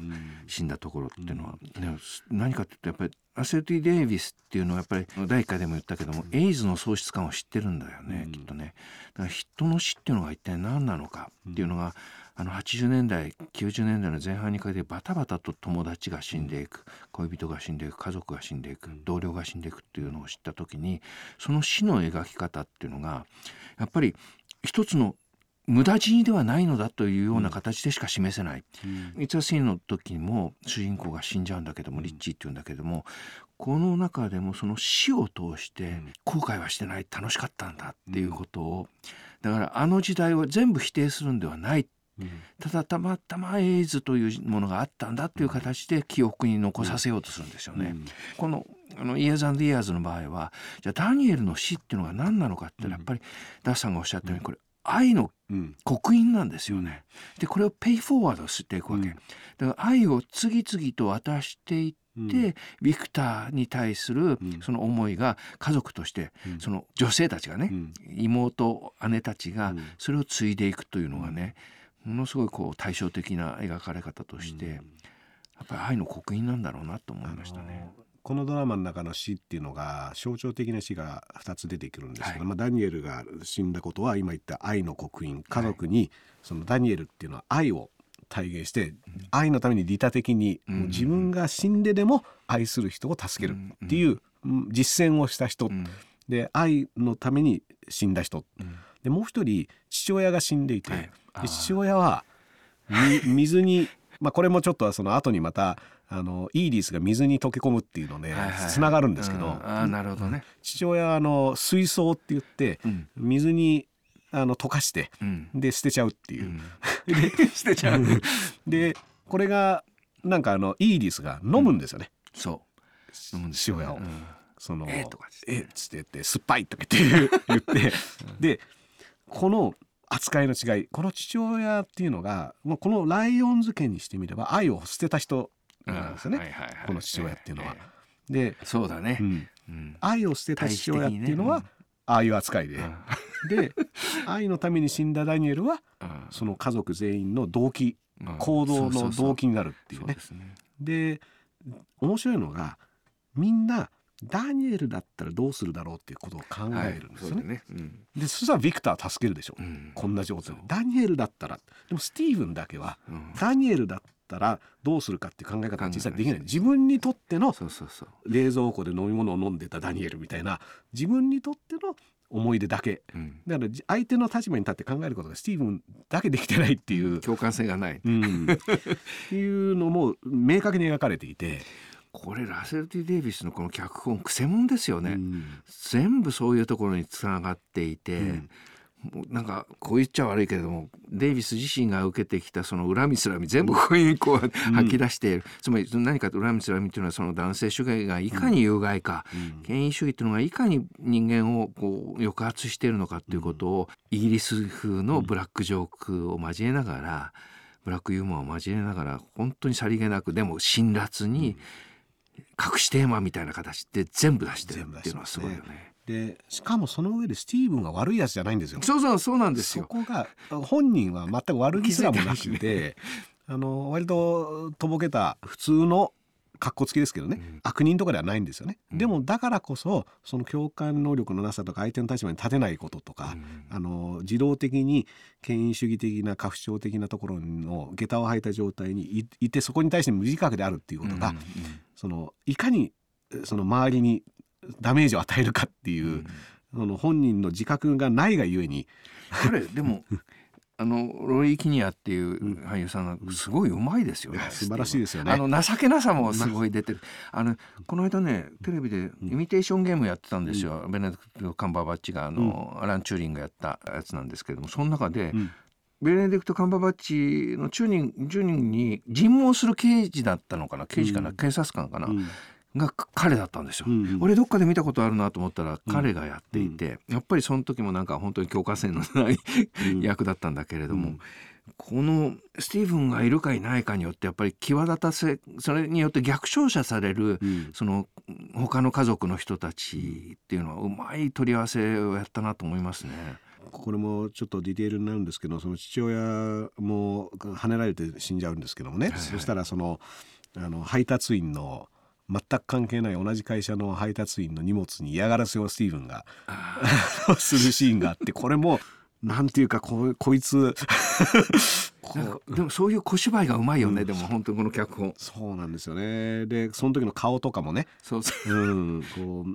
死んだところっていうのは。でも何かっていうとやっぱりアセルティ・デイビスっていうのはやっぱり第1回でも言ったけども、エイズの喪失感を知ってるんだよね、きっとね。だから人の死っていうのが一体何なのかっていうのが、あの80年代90年代の前半にかけてバタバタと友達が死んでいく。恋人が死んでいく。家族が死んでいく。同僚が死んでいくっていうのを知った時にその死の描き方っていうのがやっぱり一つの無駄死にではないのだというような形でしか示せない。いつはシーンの時にも主人公が死んじゃうんだけどもリッチーっていうんだけどもこの中でもその死を通して後悔はしてない。楽しかったんだっていうことを。だからあの時代を全部否定するんではないただたまたまエイズというものがあったんだという形で記憶に残させようとするんですよね。このあの Years and Years の場合はじゃあダニエルの死っていうのが何なのかってやっぱりダースさんがおっしゃったようにこれ愛のうん。刻印なんですよね。でこれを pay forward していくわけ。うん。だから愛を次々と渡していって、ビクターに対するうん。その思いが家族として、うん。その女性たちがね、うん。妹姉たちがうん。それを継いでいくというのがね、ものすごいこう対照的な描かれ方として、やっぱり愛の刻印なんだろうなと思いましたね。このドラマの中の死っていうのが象徴的な死が2つ出てくるんですけど、はい。まあ、ダニエルが死んだことは今言った愛の刻印家族にそのダニエルっていうのは愛を体現して、愛のために利他的に、自分が死んででも愛する人を助けるっていう、うん。実践をした人、うん。で愛のために死んだ人、うんでもう一人父親が死んでいて、はい。で父親はみ 水にまあこれもちょっとその後にまたあのイーディスが水に溶け込むっていうのでつながるんですけど、うん。あーなるほどね。父親はあの水槽って言ってうん。水にあの溶かしてうん。で捨てちゃうっていう。う、ん。捨てちゃう。でこれがなんかあのイーリスが飲むんですよね、そう。飲むんですよ塩屋を。うん。そのええとかっつって。言って酸っぱいとか言って言って。でこの扱いの違いこの父親っていうのがもうこのライオンズ家にしてみれば愛を捨てた人なんですよね、はいはいはい。この父親っていうのは。えで、えそうだね。う、ん、うん。愛を捨てた父親っていうのは、対比ああいう扱いで、うん。で愛のために死んだダニエルはうん。その家族全員の動機うん。行動の動機になるっていうね。で面白いのがみんなダニエルだったらどうするだろうっていうことを考はいえるんですよね。そうだね。うん。でそしたらビクターは助けるでしょ、うん。こんな状態。でダニエルだったらでもスティーブンだけはうん。ダニエルだったらどうするかっていう考え方が実はできない。自分にとってのそうそうそう。冷蔵庫で飲み物を飲んでたダニエルみたいな自分にとっての思い出だけ。うん。だからじ相手の立場に立って考えることがスティーブンだけできてないっていう、共感性がない。うん、っていうのも明確に描かれていて、これラセル・ティ・デイビスのこの脚本くせ者ですよね、うん。全部そういうところにつながっていて、うん。もうなんかこう言っちゃ悪いけれどもデイビス自身が受けてきたその恨みつらみ全部ここにこう吐き出している、つまり何かと恨みつらみっていうのはその男性主義がいかに有害か、うん。権威主義っていうのがいかに人間をこう抑圧しているのかっていうことを、イギリス風のブラックジョークを交えながら、ブラックユーモアを交えながら本当にさりげなくでも辛辣に隠しテーマみたいな形で全部出してるっていうのはすごいよね。でしかもその上でスティーブンが悪いやつじゃないんですよ。そうそうそうなんですよ。そこが本人は全く悪気すらもなくて あの割ととぼけた普通の格好つきですけどね、うん。悪人とかではないんですよね、うん。でもだからこそその共感能力のなさとか相手の立場に立てないこととか、うん。あの自動的に権威主義的な過不調的なところの下駄を履いた状態にいいてそこに対して無自覚であるっていうことが、そのいかにその周りにダメージを与えるかっていう、うん。その本人の自覚がないがゆえに彼でも あのロイ・キニアっていううん。俳優さんがすごいうまいですよね。いや。素晴らしいですよね。あの情けなさもすごい出てる。あのこの間ねテレビでイミテーションゲームやってたんですよ。ベネディクト・カンバーバッチがあの、アラン・チューリンがやったやつなんですけれどもその中で、うん。ベネディクト・カンバーバッチのチューニングチューニングに尋問する刑事だったのかな？刑事かな、うん。警察官かな、うんが彼だったんですよ。うん俺どっかで見たことあるなと思ったらうん。彼がやっていて、やっぱりその時もなんか本当に境界線のないうん。役だったんだけれども、うん。このスティーブンがいるかいないかによってやっぱり際立たせそれによって逆照射される、うん。その他の家族の人たちっていうのはうまい取り合わせをやったなと思いますね。これもちょっとディテールになるんですけどその父親も跳ねられて死んじゃうんですけどもね、はいはい。そしたらそのあの配達員の全く関係ない同じ会社の配達員の荷物に嫌がらせをスティーブンがするシーンがあってこれもなんていうかここいつ でもそういう小芝居がうまいよね、うん。でも本当にこの脚本。そうなんですよね。でその時の顔とかもね。そうそう。うん、こ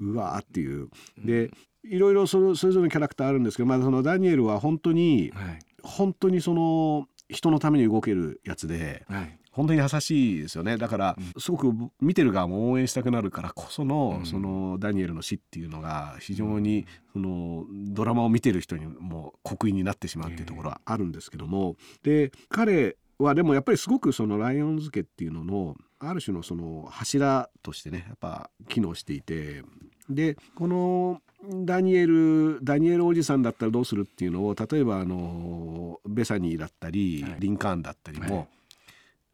ううわーっていう。でいろいろそれそれぞれのキャラクターあるんですけど、まあ、そのダニエルは本当にはい。本当にその人のために動けるやつではい本当に優しいですよね。だからすごく見てる側も応援したくなるからこその、うん。そのダニエルの死っていうのが非常にそのドラマを見てる人にも刻印になってしまうっていうところはあるんですけども。で彼はでもやっぱりすごくそのライオンズ家っていうののある種のその柱としてねやっぱ機能していて。でこのダニエルダニエルおじさんだったらどうするっていうのを例えばあのベサニーだったり、はい。リンカーンだったりも、はい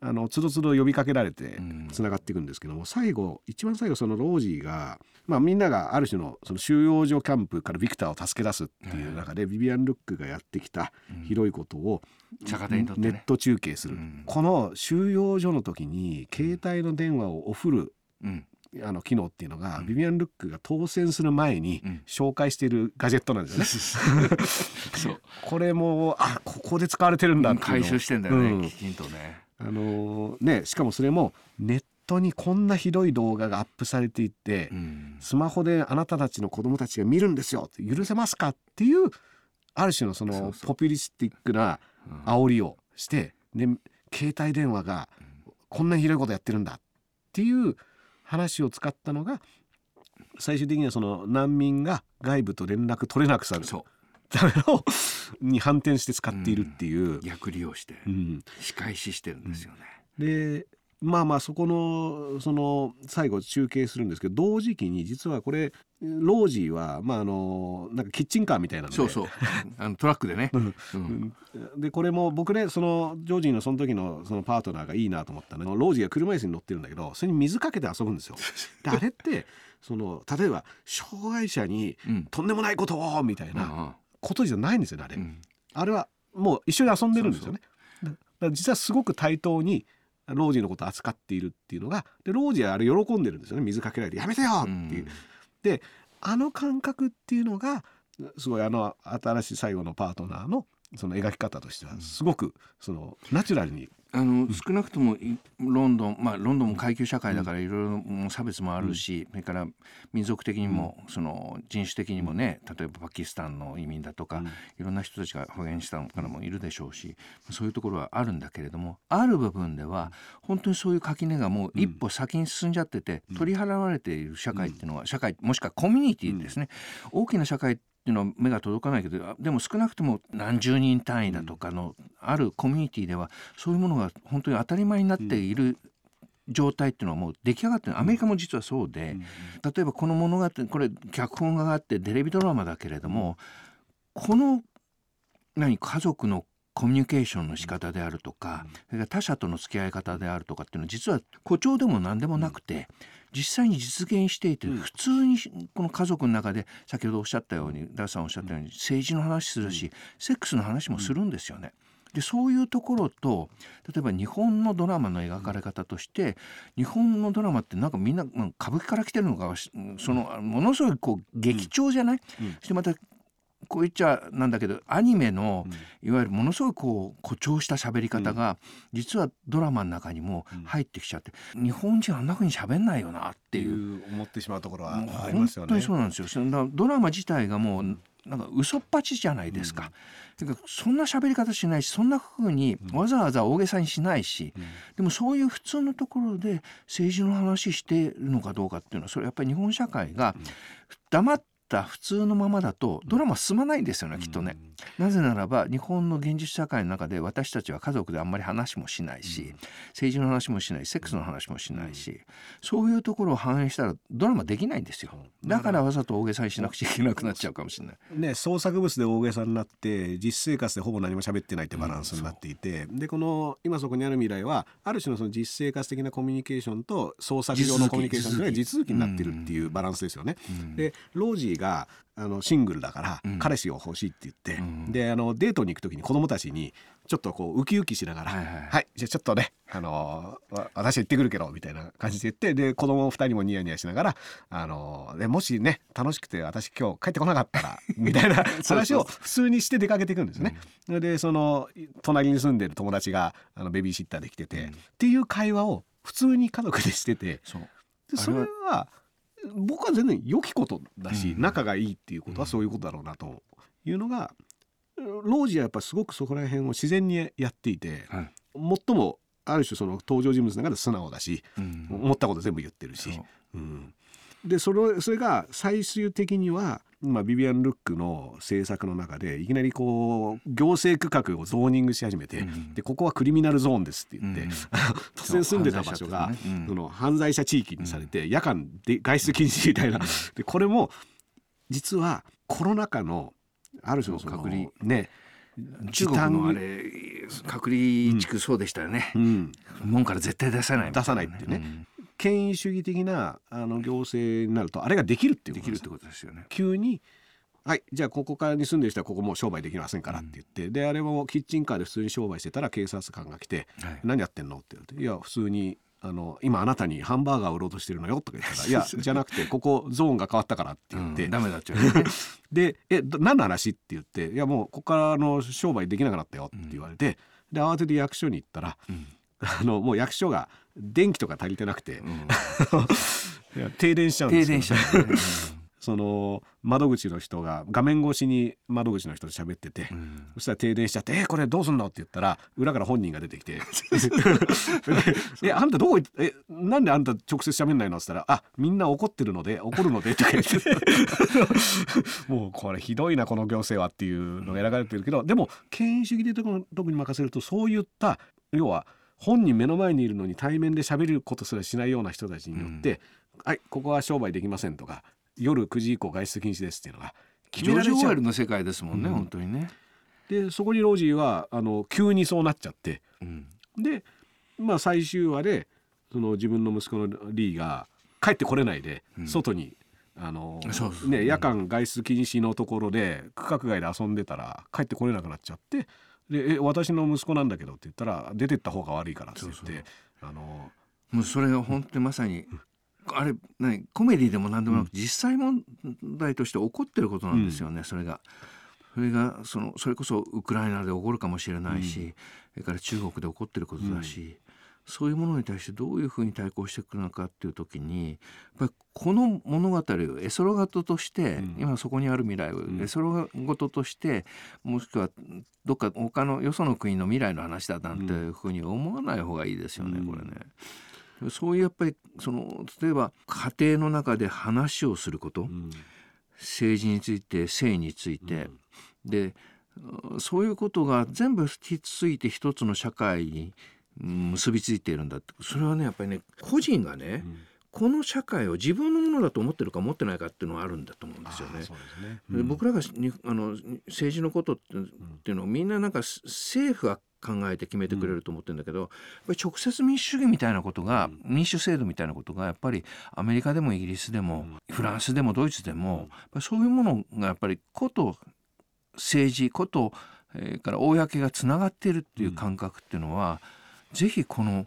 あのつどつど呼びかけられてうん。つながっていくんですけども、最後一番最後そのロージーが、まあ、みんながある種のその収容所キャンプからビクターを助け出すっていう中で、ビビアン・ルックがやってきたうん。ひどいことをネット中継する、うん。この収容所の時に携帯の電話をオフるうん。あの機能っていうのが、うん。ビビアン・ルックが当選する前にうん。紹介しているガジェットなんですよね。そう。これもあここで使われてるんだって回収してんだよね、うん。きちんとね。あのーねしかもそれもネットにこんなひどい動画がアップされていって、うん。スマホであなたたちの子供たちが見るんですよ許せますかっていうある種のそのポピュリスティックなうん。煽りをしてで携帯電話がこんなひどいことやってるんだっていう話を使ったのが最終的にはその難民が外部と連絡取れなくさる。そためのに反転して使っているっていう。逆利用してうん。仕返ししてるんですよね。でまあまあそこのその最後中継するんですけど同時期に実はこれロージーはまああのなんかキッチンカーみたいなので。そうそう。あのトラックでね。うん。うん。でこれも僕ねそのジョージーのその時のそのパートナーがいいなと思ったのはロージーが車椅子に乗ってるんだけどそれに水かけて遊ぶんですよ。であれってその例えば障害者にうん。とんでもないことをみたいな。うんことじゃないんですよねあれ。うんあれはもう一緒に遊んでるんですよね。だだから実はすごく対等にロージーのことを扱っているっていうのがでロージーはあれ喜んでるんですよね水かけられて「やめてよ!」っていう。であの感覚っていうのがすごいあの新しい最後のパートナーのその描き方としてはすごくそのナチュラルにあの少なくともいロンドンまあロンドンも階級社会だからいろいろ差別もあるし、それから民族的にも、その人種的にもね例えばパキスタンの移民だとか、うん。いろんな人たちが派遣したからもいるでしょうしそういうところはあるんだけれどもある部分では本当にそういう垣根がもう一歩先に進んじゃってて、取り払われている社会っていうのは、社会もしくはコミュニティですね、大きな社会っていうのは目が届かないけどあでも少なくとも何十人単位だとかのあるコミュニティではそういうものが本当に当たり前になっている状態っていうのはもう出来上がってる。アメリカも実はそうで、例えばこの物語これ脚本があってテレビドラマだけれどもこの何家族のコミュニケーションの仕方であるとか、それから他者との付き合い方であるとかっていうのは実は誇張でも何でもなくて、実際に実現していて、うん。普通にこの家族の中で先ほどおっしゃったようにダースさんおっしゃったように政治の話するし、セックスの話もするんですよね。でそういうところと例えば日本のドラマの描かれ方として日本のドラマってなんかみんな、まあ歌舞伎から来てるのかそのものすごいこう劇調じゃない、うんそしてまたこう言っちゃなんだけどアニメのうんいわゆるものすごいこう誇張した喋り方が、実はドラマの中にも入ってきちゃって、日本人あんな風に喋んないよなっていう。思ってしまうところはありますよね本当に。そうなんですよ。ドラマ自体がもうなんか嘘っぱちじゃないですか。てかそんな喋り方しないし、そんな風にわざわざ大げさにしないし、うん。でもそういう普通のところで政治の話してるのかどうかっていうのはそれやっぱり日本社会が黙った普通のままだとドラマ進まないんですよね、きっとね。なぜならば日本の現実社会の中で私たちは家族であんまり話もしないし、政治の話もしないセックスの話もしないし、そういうところを反映したらドラマできないんですよ。だからわざと大げさにしなくちゃいけなくなっちゃうかもしれない。ね、創作物で大げさになって実生活でほぼ何も喋ってないってバランスになっていて、でこの今そこにある未来はある種のその実生活的なコミュニケーションと創作上のコミュニケーションが地続き。になってるっていうバランスですよね。でロージーがあのシングルだからうん。彼氏を欲しいって言って、うん。であのデートに行く時に子供たちにちょっとこうウキウキしながら「ははいい。はいじゃあちょっとね、あのわ私は行ってくるけど」みたいな感じで言ってで子供二人もニヤニヤしながら「あのでもしね楽しくて私今日帰ってこなかったら」みたいな話を普通にして出かけていくんですね。でその隣に住んでる友達があのベビーシッターで来てて、うん。っていう会話を普通に家族でしててそう。でそれは僕は全然良きことだし、うん。仲がいいっていうことはそういうことだろうなというのが、ロージはやっぱすごくそこら辺を自然にやっていてはい。最もある種その登場人物の中で素直だし、うん。思ったこと全部言ってるし。うんでそれそれが最終的には、まあ、ビビアン・ルックの制作の中でいきなりこう行政区画をゾーニングし始めて、うんでここはクリミナルゾーンですって言って、うん 突然住んでた場所が犯罪者ってね。うん。その犯罪者地域にされて、夜間で外出禁止みたいな、でこれも実はコロナ禍のある種の隔離ね中国のあれ隔離地区そうでしたよね。う。ん、門から絶対出さない出さないっていうね権威主義的なあの行政になるとあれができるっていうことですうんできるってことですよね。急に「はいじゃあここからに住んでる人はここもう商売できませんから」って言って、であれもキッチンカーで普通に商売してたら警察官が来てはい「何やってんの?」って言われて「いや普通にあの今あなたにハンバーガーを売ろうとしてるのよ」とか言ったら「いやじゃなくてここゾーンが変わったから」って言って、うんダメだっちゃうよね。で「えど何の話?」って言って「いやもうここからあの商売できなくなったよ」って言われて、で慌てて役所に行ったらうんあのもう役所が電気とか足りてなくて、うん 停電しちゃうんですよ停電しちゃう。その窓口の人が画面越しに窓口の人と喋ってて、うんそしたら停電しちゃって「えこれどうすんの?」って言ったら裏から本人が出てきて「えあんたどこ行っえなんであんた直接喋んないの?」って言ったら「あみんな怒ってるので怒るので」って言ってもうこれひどいなこの行政はっていうのが選ばれてるけどでも権威主義で特に特に任せるとそういった要は本人目の前にいるのに対面で喋ることすらしないような人たちによって「はいここは商売できません」とか「夜9時以降外出禁止です」っていうのが決められちゃうの世界ですもんね、うん。本当にね。でそこにロージーはあの急にそうなっちゃって。うん。でまあ最終話でその自分の息子のリーが帰ってこれないで、うん。外にあのね、夜間外出禁止のところで区画外で遊んでたら帰ってこれなくなっちゃってでえ私の息子なんだけどって言ったら出てった方が悪いからって言ってあのもうそれが本当にまさにあれ何コメディでも何でもなく、実際問題として起こってることなんですよね、それが。それがそのそれこそウクライナで起こるかもしれないし、それから中国で起こってることだし、そういうものに対してどういうふうに対抗していくのかっていう時にやっぱりこの物語をエソロガトとして、うん。今そこにある未来をん。エソロガトとしてもしくはどっか他のよその国の未来の話だなんていうふうに思わない方がいいですよね、うん。これね。そういうやっぱりその例えば家庭の中で話をすること、うん。政治について性について、でうん。そういうことが全部引き継いて一つの社会にうん結びついているんだって。それはねやっぱりね個人がね、うん。この社会を自分のものだと思ってるか思ってないかっていうのはあるんだと思うんですよね。ですね。で僕らがにあの政治のことっていうのをみんななんかす政府が考えて決めてくれると思ってるんだけど、やっぱり直接民主主義みたいなことが、民主制度みたいなことがやっぱりアメリカでもイギリスでも、フランスでもドイツでも、そういうものがやっぱりこと政治こと、えーから公がつながっているっていう感覚っていうのは、ぜひこの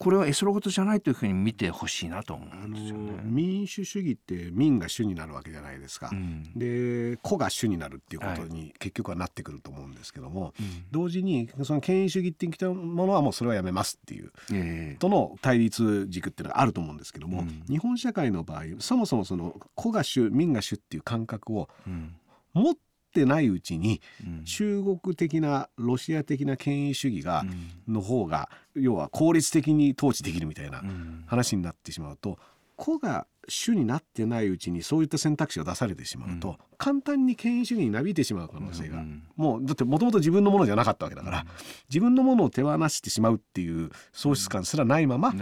これはエスロごとじゃないというふうに見てほしいなと思うんですよね。民主主義って民が主になるわけじゃないですか。うん。で個が主になるっていうことに結局はなってくると思うんですけども、うん。同時にその権威主義ってきたものはもうそれはやめますっていうええ。との対立軸っていうのがあると思うんですけども、うん。日本社会の場合そもそもその個が主民が主っていう感覚をうん。持ってないうちにうん。中国的なロシア的な権威主義がうん。の方が要は効率的に統治できるみたいなうん。話になってしまうと個が主になってないうちにそういった選択肢を出されてしまうと、うん。簡単に権威主義になびいてしまう可能性が、うんもうだってもともと自分のものじゃなかったわけだから、自分のものを手放してしまうっていう喪失感すらないまま。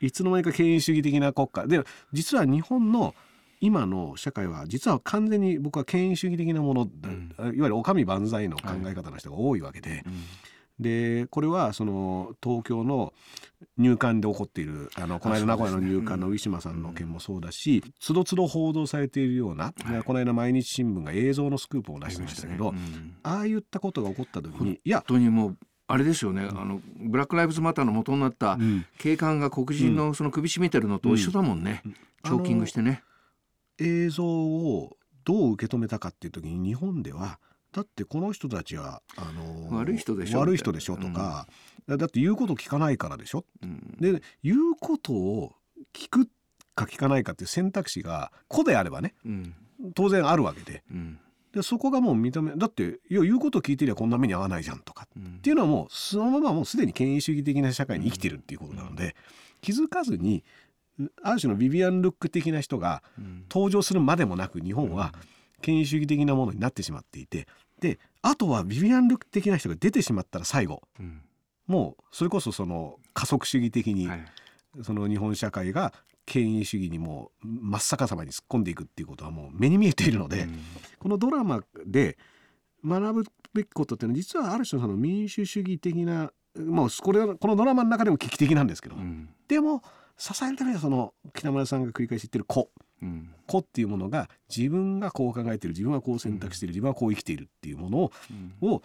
いつの間にか権威主義的な国家。で実は日本の今の社会は実は完全に僕は権威主義的なもの、いわゆるお上万歳の考え方の人が多いわけで、でこれはその東京の入管で起こっているあのこの間名古屋の入管のウィシュマさんの件もそうだしつどつど報道されているような、この間毎日新聞が映像のスクープを出してましたけど、うん。ああいったことが起こった時にいや本当にもうあれですよね、あのブラック・ライブズ・マターの元になったん。警官が黒人のその首絞めてるのと一緒だもんね、チョーキングしてね。映像をどう受け止めたかっていう時に日本ではだってこの人たちはあの悪い人でしょ悪い人でしょとか、だって言うこと聞かないからでしょ。うん。で言うことを聞くか聞かないかっていう選択肢が個であればねうん。当然あるわけで。うん。でそこがもう認めだっていや言うこと聞いてりゃこんな目に遭わないじゃんとか。うん。っていうのはもうそのままもうすでに権威主義的な社会に生きてるっていうことなので、気づかずにある種のビビアン・ルック的な人がうん。登場するまでもなく日本は権威主義的なものになってしまっていてであとはビビアン・ルック的な人が出てしまったら最後うん。もうそれこそその加速主義的にはい。その日本社会が権威主義にもう真っ逆さまに突っ込んでいくっていうことはもう目に見えているので、うん。このドラマで学ぶべきことっていうのは実はある種その民主主義的なもうこれはこのドラマの中でも危機的なんですけど、うん。でも支えるためにはその北村さんが繰り返し言ってる子。うん。子っていうものが自分がこう考えている自分はこう選択している自分はこう生きているっていうものをうん。を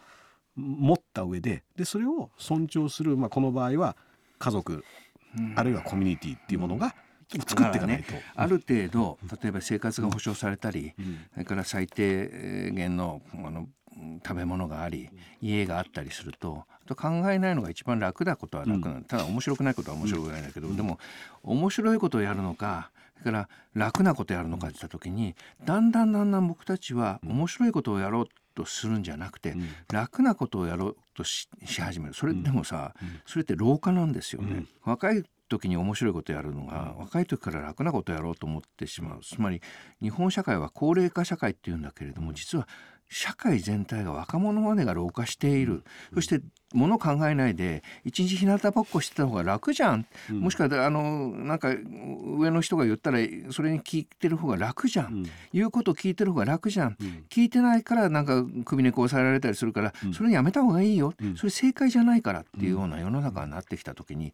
持った上ででそれを尊重する、まあ、この場合は家族うん。あるいはコミュニティっていうものが作っていかないと。ある程度例えば生活が保障されたり、うん。それから最低限のあのうん食べ物があり家があったりするとあと考えないのが一番楽なことは楽な、ただ面白くないことは面白くないんだけど、でも面白いことをやるのかそれから楽なことやるのかって言った時にだんだんだんだん僕たちは面白いことをやろうとするんじゃなくて、楽なことをやろうとし始める。それでもさ、それって老化なんですよね。若い時に面白いことやるのが若い時から楽なことやろうと思ってしまう。つまり日本社会は高齢化社会っていうんだけれども実は社会全体が若者までが老化している、そして物考えないで一日日向ぼっこしてた方が楽じゃん、うん、もしくはあのなんか上の人が言ったらそれに聞いてる方が楽じゃん、うん、言うこと聞いてる方が楽じゃん、うん、聞いてないからなんか首根っこ押さえられたりするから、それやめた方がいいよ、それ正解じゃないからっていうような世の中になってきた時に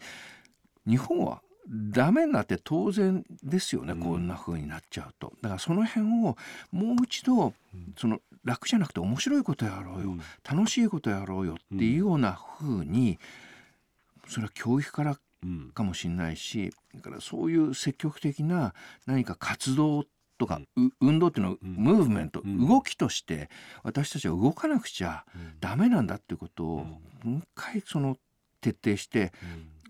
日本はダメになって当然ですよね、こんな風になっちゃうと。だからその辺をもう一度その楽じゃなくて面白いことやろうよ、うん、楽しいことやろうよっていうような風にそれは教育からかもしれないしだからそういう積極的な何か活動とか、うん、運動っていうのはムーブメント、うん、動きとして私たちは動かなくちゃダメなんだっていうことをもう一回その徹底して、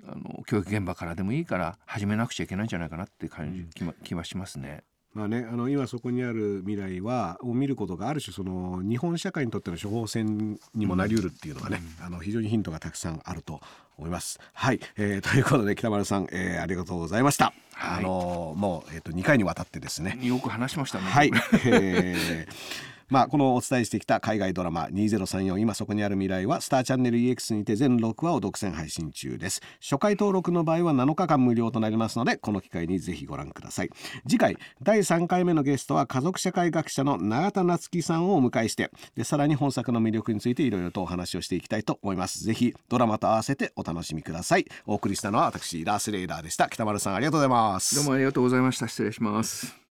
あの教育現場からでもいいから始めなくちゃいけないんじゃないかなって感じ、気気はしますね。まあね、あの今そこにある未来はを見ることがある種その日本社会にとっての処方箋にもなりうるっていうのがね、うん、あの非常にヒントがたくさんあると思います。はい、えー、ということで北丸さん、えー、ありがとうございました。はい、あのもうえっ、ー、と2回にわたってですね。よく話しましたね。はい。えーまあ、このお伝えしてきた海外ドラマ2034今そこにある未来はスターチャンネル EX にて全6話を独占配信中です。初回登録の場合は7日間無料となりますのでこの機会にぜひご覧ください。次回第3回目のゲストは家族社会学者の永田夏樹さんをお迎えしてでさらに本作の魅力についていろいろとお話をしていきたいと思います。ぜひドラマと合わせてお楽しみください。お送りしたのは私ラースレイダーでした。北丸さんありがとうございます。どうもありがとうございました。失礼します。